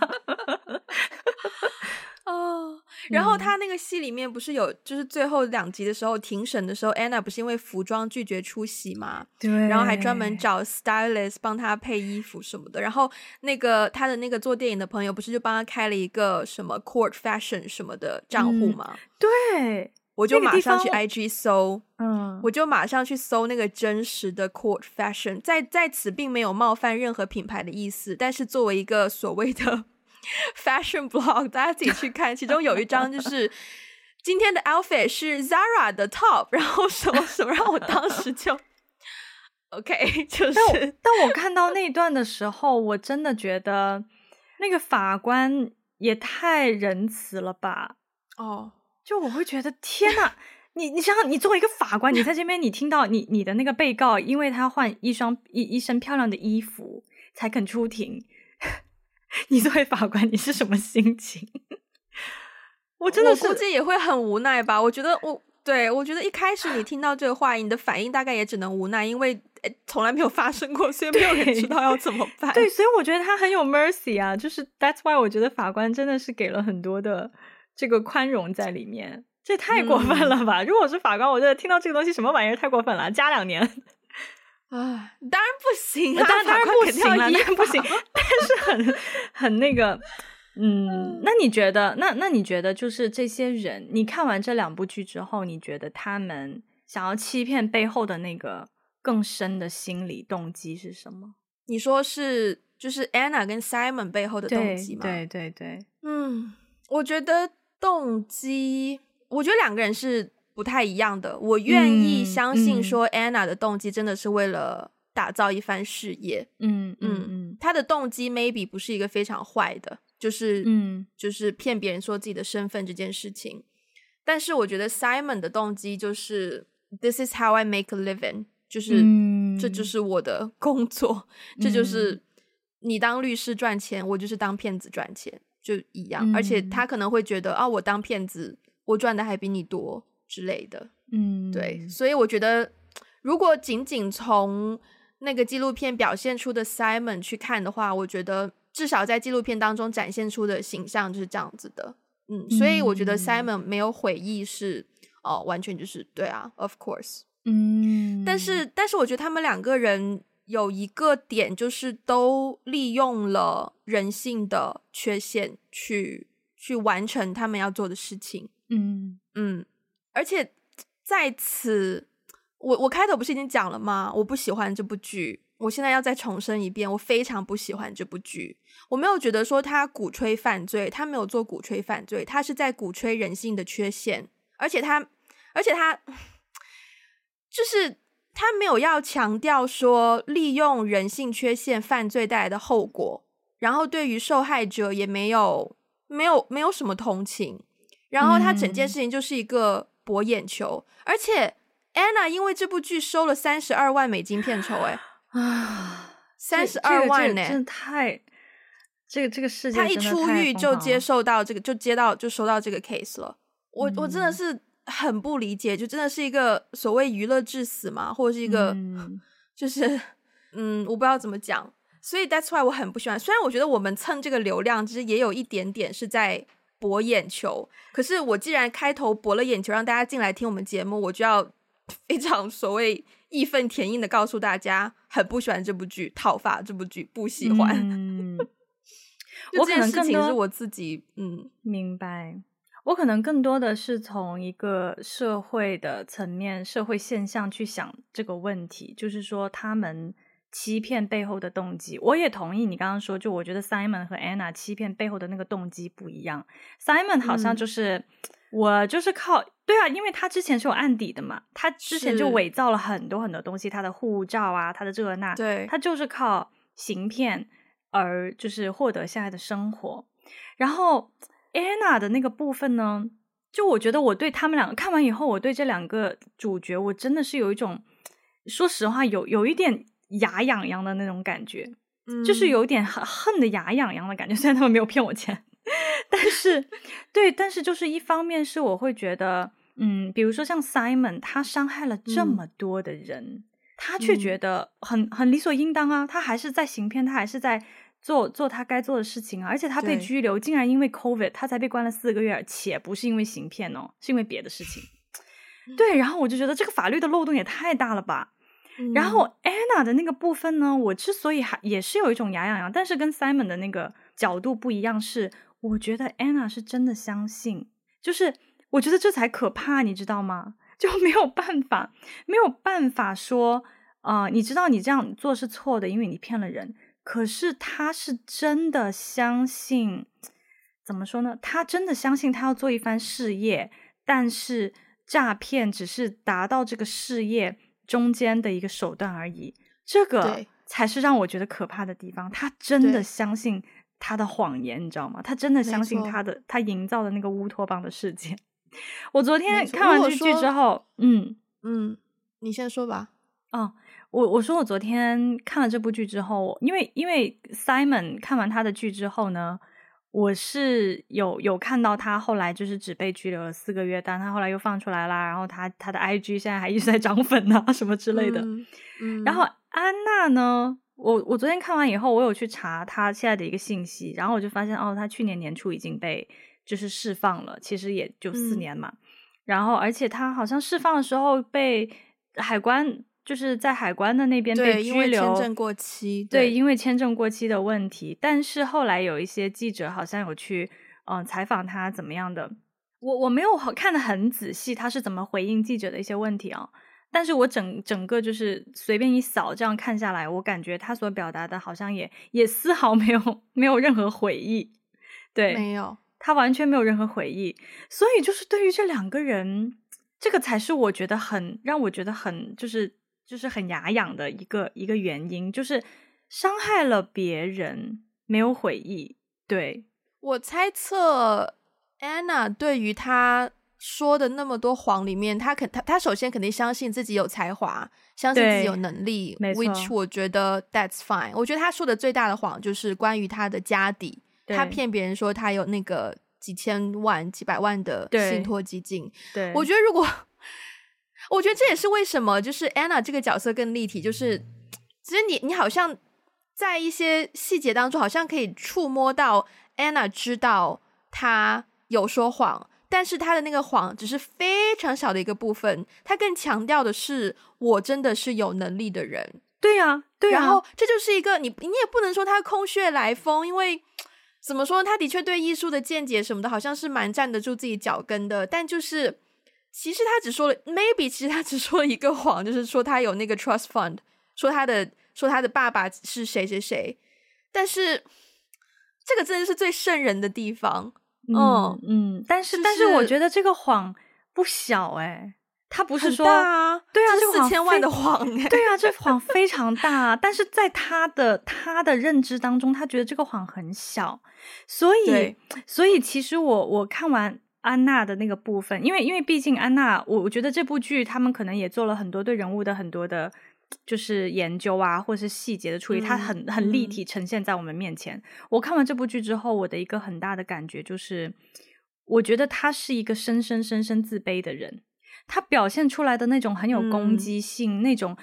哦，然后他那个戏里面不是有，就是最后两集的时候庭审的时候，安娜不是因为服装拒绝出席嘛？对，然后还专门找 stylist 帮他配衣服什么的。然后那个他的那个做电影的朋友不是就帮他开了一个什么 court fashion 什么的账户吗？嗯、对，我就马上去 IG 搜，嗯，我就马上去搜那个真实的 court fashion，在在此并没有冒犯任何品牌的意思，但是作为一个所谓的。Fashion blog，大家自己去看。其中有一张就是今天的 outfit 是 Zara 的 top，然后什么什么，让我当时就 OK，就是。但当我看到那一段的时候，我真的觉得那个法官也太仁慈了吧？哦，就我会觉得天呐，你你想想，你作为一个法官，你在这边，你听到你你的那个被告，因为他换一双一一身漂亮的衣服才肯出庭。你作为法官，你是什么心情？我真的估计也会很无奈吧。我觉得我对我觉得一开始你听到这个话，你的反应大概也只能无奈，因为诶从来没有发生过，所以没有人知道要怎么办。对，所以我觉得他很有 mercy 啊，就是 that's why 我觉得法官真的是给了很多的这个宽容在里面。这太过分了吧？嗯、如果我是法官，我觉得听到这个东西什么玩意儿太过分了，加两年。啊，当然不行啊！当然不行了，当然不行。但是很很那个，嗯，那你觉得，那那你觉得，就是这些人，你看完这两部剧之后，你觉得他们想要欺骗背后的那个更深的心理动机是什么？你说是就是 Anna 跟 Simon 背后的动机吗？对对对对，嗯，我觉得动机，我觉得两个人是。不太一样的，我愿意相信说，Anna 的动机真的是为了打造一番事业。嗯嗯嗯，她的动机 maybe 不是一个非常坏的，就是嗯，就是骗别人说自己的身份这件事情。但是我觉得 Simon 的动机就是 This is how I make a living，就是、嗯、这就是我的工作，这就是你当律师赚钱，我就是当骗子赚钱，就一样。嗯、而且他可能会觉得啊，我当骗子，我赚的还比你多。之类的，嗯，对，所以我觉得，如果仅仅从那个纪录片表现出的 Simon 去看的话，我觉得至少在纪录片当中展现出的形象就是这样子的，嗯，所以我觉得 Simon 没有悔意是，哦，完全就是对啊，Of course，嗯，但是但是我觉得他们两个人有一个点，就是都利用了人性的缺陷去去完成他们要做的事情，嗯。嗯。而且在此，我我开头不是已经讲了吗？我不喜欢这部剧，我现在要再重申一遍，我非常不喜欢这部剧。我没有觉得说他鼓吹犯罪，他没有做鼓吹犯罪，他是在鼓吹人性的缺陷。而且他，而且他，就是他没有要强调说利用人性缺陷犯罪带来的后果，然后对于受害者也没有没有没有什么同情，然后他整件事情就是一个。博眼球，而且 Anna 因为这部剧收了三十二万美金片酬，哎 啊，三十二万呢，真的太这个这个事情，他一出狱就接受到这个，就接到就收到这个 case 了。我、嗯、我真的是很不理解，就真的是一个所谓娱乐至死嘛，或者是一个、嗯、就是嗯，我不知道怎么讲。所以 that's why 我很不喜欢。虽然我觉得我们蹭这个流量，其实也有一点点是在。博眼球，可是我既然开头博了眼球，让大家进来听我们节目，我就要 非常所谓义愤填膺的告诉大家，很不喜欢这部剧，讨伐这部剧，不喜欢。嗯、我可能更多是我自己，嗯，明白。我可能更多的是从一个社会的层面、社会现象去想这个问题，就是说他们。欺骗背后的动机，我也同意你刚刚说，就我觉得 Simon 和 Anna 欺骗背后的那个动机不一样。Simon 好像就是、嗯、我就是靠对啊，因为他之前是有案底的嘛，他之前就伪造了很多很多东西，他的护照啊，他的这个那，对，他就是靠行骗而就是获得现在的生活。然后 Anna 的那个部分呢，就我觉得我对他们两个看完以后，我对这两个主角，我真的是有一种，说实话，有有一点。牙痒痒的那种感觉，嗯、就是有点很恨的牙痒痒的感觉。虽然他们没有骗我钱，但是，对，但是就是一方面是我会觉得，嗯，比如说像 Simon，他伤害了这么多的人，嗯、他却觉得很很理所应当啊，他还是在行骗，他还是在做做他该做的事情啊，而且他被拘留，竟然因为 COVID，他才被关了四个月，且不是因为行骗哦，是因为别的事情。对，然后我就觉得这个法律的漏洞也太大了吧。嗯、然后 Anna 的那个部分呢，我之所以还也是有一种牙痒痒，但是跟 Simon 的那个角度不一样是，是我觉得 Anna 是真的相信，就是我觉得这才可怕，你知道吗？就没有办法，没有办法说，啊、呃，你知道你这样做是错的，因为你骗了人。可是他是真的相信，怎么说呢？他真的相信他要做一番事业，但是诈骗只是达到这个事业。中间的一个手段而已，这个才是让我觉得可怕的地方。他真的相信他的谎言，你知道吗？他真的相信他的他营造的那个乌托邦的世界。我昨天看完这剧之后，嗯嗯，你先说吧。哦，我我说我昨天看了这部剧之后，因为因为 Simon 看完他的剧之后呢。我是有有看到他后来就是只被拘留了四个月，但他后来又放出来啦。然后他他的 IG 现在还一直在涨粉啊什么之类的。嗯嗯、然后安娜呢，我我昨天看完以后，我有去查他现在的一个信息，然后我就发现哦，他去年年初已经被就是释放了，其实也就四年嘛。嗯、然后而且他好像释放的时候被海关。就是在海关的那边被拘留，因为签证过期。对，对，因为签证过期的问题。但是后来有一些记者好像有去嗯采访他怎么样的，我我没有看得很仔细，他是怎么回应记者的一些问题啊。但是我整整个就是随便一扫这样看下来，我感觉他所表达的好像也也丝毫没有没有任何悔意，对，没有，他完全没有任何悔意。所以就是对于这两个人，这个才是我觉得很让我觉得很就是。就是很牙痒的一个一个原因，就是伤害了别人，没有悔意。对，我猜测，Anna 对于他说的那么多谎里面，他肯他他首先肯定相信自己有才华，相信自己有能力。Which 我觉得 That's fine。我觉得他说的最大的谎就是关于他的家底，他骗别人说他有那个几千万、几百万的信托基金。对，我觉得如果。我觉得这也是为什么，就是 Anna 这个角色更立体。就是其实你你好像在一些细节当中，好像可以触摸到 Anna 知道他有说谎，但是他的那个谎只是非常小的一个部分。他更强调的是，我真的是有能力的人。对呀，对呀。然后这就是一个你你也不能说他空穴来风，因为怎么说，他的确对艺术的见解什么的，好像是蛮站得住自己脚跟的，但就是。其实他只说了，maybe 其实他只说了一个谎，就是说他有那个 trust fund，说他的说他的爸爸是谁谁谁，但是这个真的是最瘆人的地方，嗯嗯，但是、就是、但是我觉得这个谎不小哎，他不是说大啊，对啊，这四千万的谎哎，对啊，这 谎非常大，但是在他的他的认知当中，他觉得这个谎很小，所以所以其实我我看完。安娜的那个部分，因为因为毕竟安娜，我我觉得这部剧他们可能也做了很多对人物的很多的，就是研究啊，或者是细节的处理，它很很立体呈现在我们面前。嗯、我看完这部剧之后，我的一个很大的感觉就是，我觉得他是一个深深深深自卑的人，他表现出来的那种很有攻击性，嗯、那种。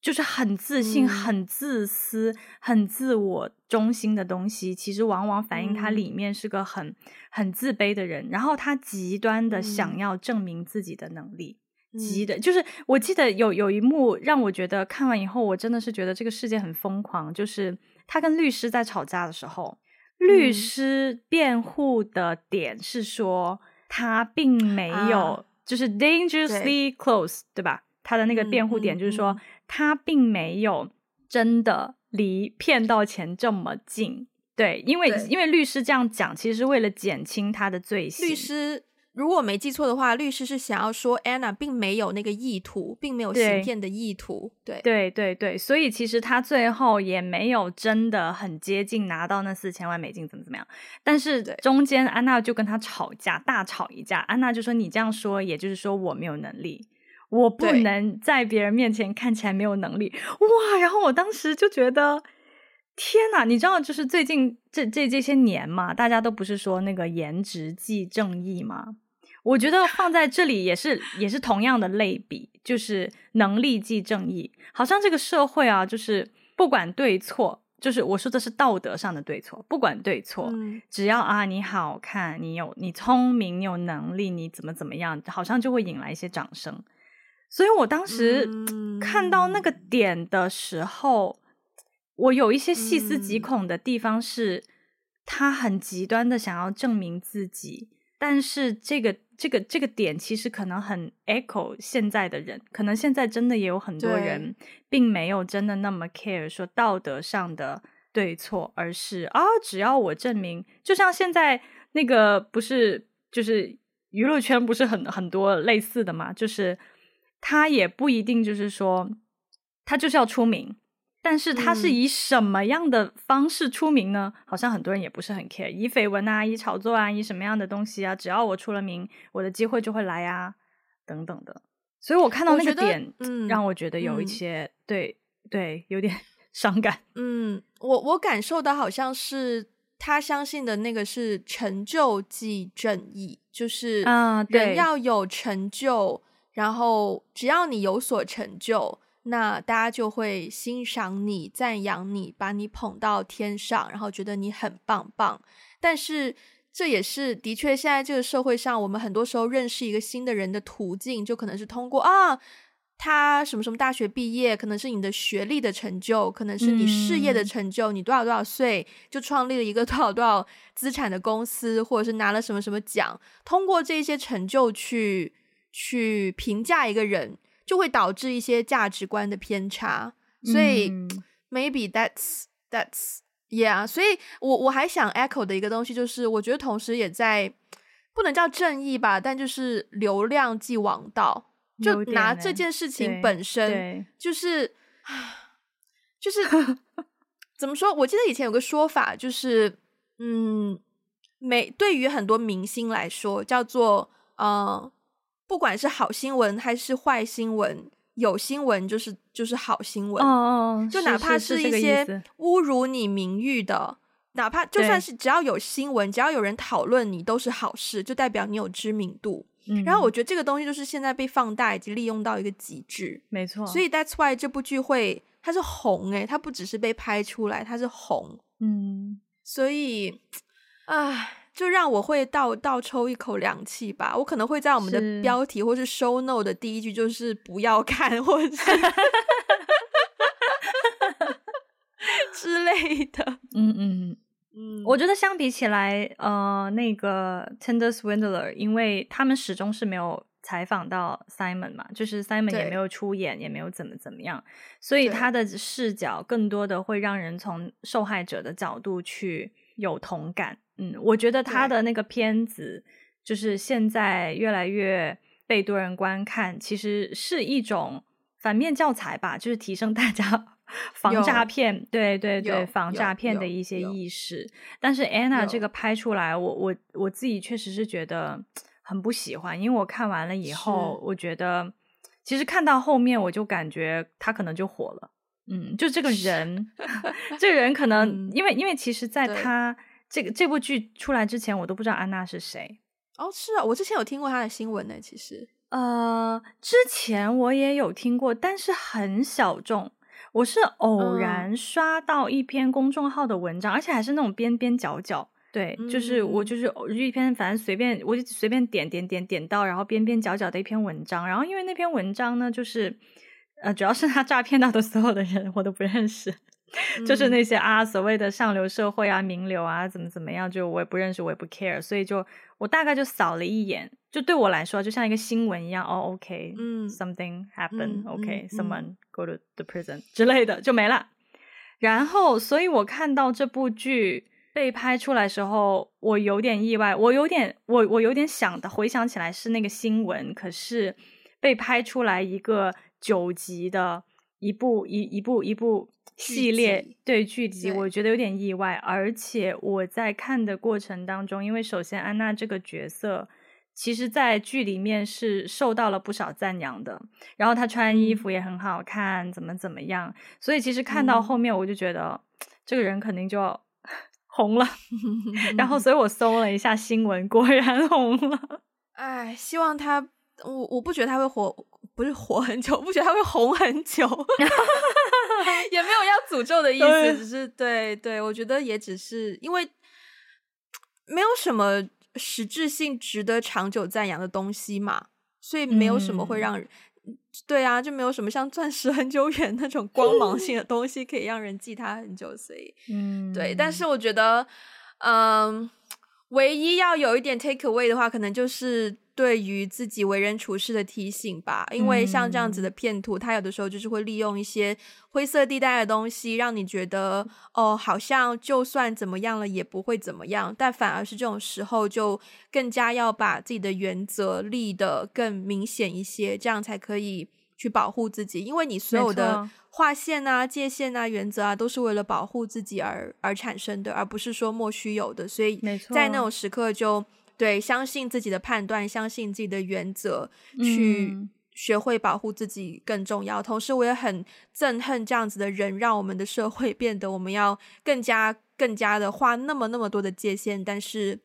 就是很自信、嗯、很自私、很自我中心的东西，其实往往反映他里面是个很、嗯、很自卑的人。然后他极端的想要证明自己的能力，嗯、极的，就是我记得有有一幕让我觉得看完以后，我真的是觉得这个世界很疯狂。就是他跟律师在吵架的时候，嗯、律师辩护的点是说他并没有，啊、就是 dangerously close，对，对吧？他的那个辩护点就是说。他并没有真的离骗到钱这么近，对，因为因为律师这样讲，其实是为了减轻他的罪行。律师如果我没记错的话，律师是想要说安娜并没有那个意图，并没有行骗的意图。对对对对，所以其实他最后也没有真的很接近拿到那四千万美金，怎么怎么样？但是中间安娜就跟他吵架，大吵一架。安娜就说：“你这样说，也就是说我没有能力。”我不能在别人面前看起来没有能力哇！然后我当时就觉得，天呐，你知道，就是最近这这这些年嘛，大家都不是说那个颜值即正义吗？我觉得放在这里也是也是同样的类比，就是能力即正义。好像这个社会啊，就是不管对错，就是我说的是道德上的对错，不管对错，嗯、只要啊你好看，你有你聪明，你有能力，你怎么怎么样，好像就会引来一些掌声。所以我当时看到那个点的时候。嗯我有一些细思极恐的地方，是他很极端的想要证明自己，但是这个这个这个点其实可能很 echo 现在的人，可能现在真的也有很多人并没有真的那么 care 说道德上的对错，而是啊，只要我证明，就像现在那个不是就是娱乐圈不是很很多类似的嘛，就是他也不一定就是说他就是要出名。但是他是以什么样的方式出名呢？嗯、好像很多人也不是很 care，以绯闻啊，以炒作啊，以什么样的东西啊？只要我出了名，我的机会就会来啊，等等的。所以我看到那个点，嗯，让我觉得有一些、嗯、对对，有点 伤感。嗯，我我感受到好像是他相信的那个是成就即正义，就是啊，人要有成就，嗯、然后只要你有所成就。那大家就会欣赏你、赞扬你，把你捧到天上，然后觉得你很棒棒。但是这也是的确，现在这个社会上，我们很多时候认识一个新的人的途径，就可能是通过啊，他什么什么大学毕业，可能是你的学历的成就，可能是你事业的成就，嗯、你多少多少岁就创立了一个多少多少资产的公司，或者是拿了什么什么奖，通过这些成就去去评价一个人。就会导致一些价值观的偏差，所以、嗯、maybe that's that's yeah。所以我我还想 echo 的一个东西就是，我觉得同时也在不能叫正义吧，但就是流量即王道，就拿这件事情本身就是 就是怎么说？我记得以前有个说法，就是嗯，每对于很多明星来说，叫做嗯。呃不管是好新闻还是坏新闻，有新闻就是就是好新闻。哦，就哪怕是一些侮辱你名誉的，哪怕就算是只要有新闻，只要有人讨论你，都是好事，就代表你有知名度。嗯，然后我觉得这个东西就是现在被放大以及利用到一个极致。没错，所以 That's why 这部剧会它是红诶，它不只是被拍出来，它是红。嗯，所以啊。就让我会倒倒抽一口凉气吧。我可能会在我们的标题或是 show note 的第一句就是不要看，或者是 之类的。嗯嗯嗯，我觉得相比起来，呃，那个 Tender Swindler，因为他们始终是没有采访到 Simon 嘛，就是 Simon 也没有出演，也没有怎么怎么样，所以他的视角更多的会让人从受害者的角度去有同感。嗯，我觉得他的那个片子，就是现在越来越被多人观看，其实是一种反面教材吧，就是提升大家 防诈骗，对对对，防诈骗的一些意识。但是 Anna 这个拍出来，我我我自己确实是觉得很不喜欢，因为我看完了以后，我觉得其实看到后面，我就感觉他可能就火了。嗯，就这个人，这个人可能、嗯、因为因为其实在他。这个这部剧出来之前，我都不知道安娜是谁。哦，是啊，我之前有听过她的新闻呢。其实，呃，之前我也有听过，但是很小众。我是偶然刷到一篇公众号的文章，嗯、而且还是那种边边角角。对，嗯、就是我就是一篇，反正随便我就随便点点点点到，然后边边角角的一篇文章。然后因为那篇文章呢，就是呃，主要是他诈骗到的所有的人，我都不认识。就是那些啊，所谓的上流社会啊、名流啊，怎么怎么样，就我也不认识，我也不 care，所以就我大概就扫了一眼，就对我来说，就像一个新闻一样，哦，OK，嗯，something happened，OK，someone、go to the prison 之类的就没了。然后，所以我看到这部剧被拍出来的时候，我有点意外，我有点，我我有点想的，回想起来是那个新闻，可是被拍出来一个九集的一部一一部一部。系列对剧集，我觉得有点意外，而且我在看的过程当中，因为首先安娜这个角色其实，在剧里面是受到了不少赞扬的。然后她穿衣服也很好看，嗯、怎么怎么样。所以其实看到后面，我就觉得、嗯、这个人肯定就要 红了。然后，所以我搜了一下新闻，果然红了。哎，希望他，我我不觉得他会活，不是活很久，不觉得他会红很久，也没有要诅咒的意思，只是对对，我觉得也只是因为没有什么。实质性值得长久赞扬的东西嘛，所以没有什么会让人，嗯、对啊，就没有什么像钻石很久远那种光芒性的东西可以让人记它很久，所以，嗯，对。但是我觉得，嗯，唯一要有一点 take away 的话，可能就是。对于自己为人处事的提醒吧，因为像这样子的骗徒，他有的时候就是会利用一些灰色地带的东西，让你觉得哦，好像就算怎么样了也不会怎么样，但反而是这种时候就更加要把自己的原则立得更明显一些，这样才可以去保护自己，因为你所有的划线啊、界限啊、原则啊，都是为了保护自己而而产生的，而不是说莫须有的，所以在那种时刻就。对，相信自己的判断，相信自己的原则，去学会保护自己更重要。嗯、同时，我也很憎恨这样子的人，让我们的社会变得我们要更加、更加的画那么那么多的界限。但是，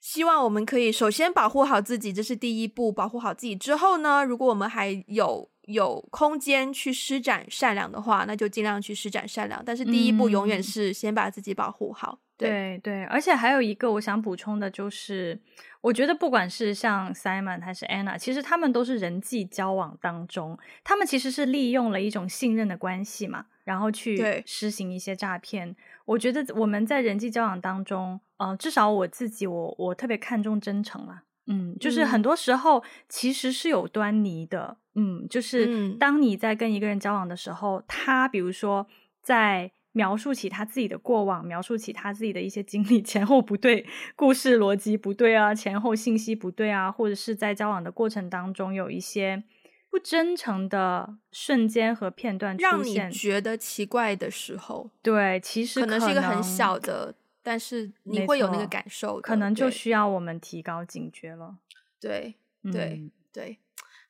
希望我们可以首先保护好自己，这是第一步。保护好自己之后呢，如果我们还有有空间去施展善良的话，那就尽量去施展善良。但是，第一步永远是先把自己保护好。嗯对对，而且还有一个我想补充的就是，我觉得不管是像 Simon 还是 Anna，其实他们都是人际交往当中，他们其实是利用了一种信任的关系嘛，然后去实行一些诈骗。我觉得我们在人际交往当中，呃，至少我自己，我我特别看重真诚啦。嗯，就是很多时候其实是有端倪的，嗯，就是当你在跟一个人交往的时候，他比如说在。描述起他自己的过往，描述起他自己的一些经历，前后不对，故事逻辑不对啊，前后信息不对啊，或者是在交往的过程当中有一些不真诚的瞬间和片段出现，让你觉得奇怪的时候，对，其实可能，是一个很小的，但是你会有那个感受，可能就需要我们提高警觉了。对，对，对。嗯对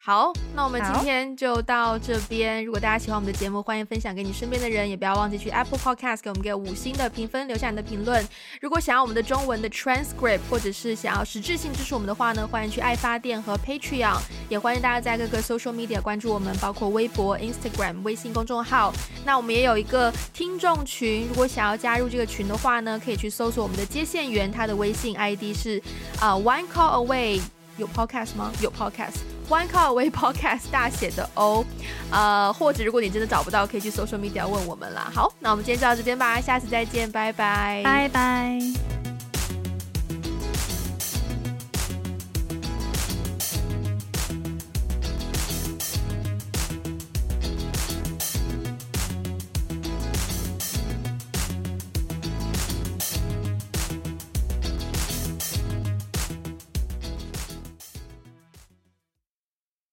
好，那我们今天就到这边。如果大家喜欢我们的节目，欢迎分享给你身边的人，也不要忘记去 Apple Podcast 给我们给五星的评分，留下你的评论。如果想要我们的中文的 transcript，或者是想要实质性支持我们的话呢，欢迎去爱发电和 Patreon，也欢迎大家在各个 social media 关注我们，包括微博、Instagram、微信公众号。那我们也有一个听众群，如果想要加入这个群的话呢，可以去搜索我们的接线员，他的微信 ID 是啊、uh, One Call Away。有 podcast 吗？有 One Call Away Podcast 大写的 O，呃，或者如果你真的找不到，可以去 social media 问我们啦。好，那我们今天就到这边吧，下次再见，拜拜，拜拜。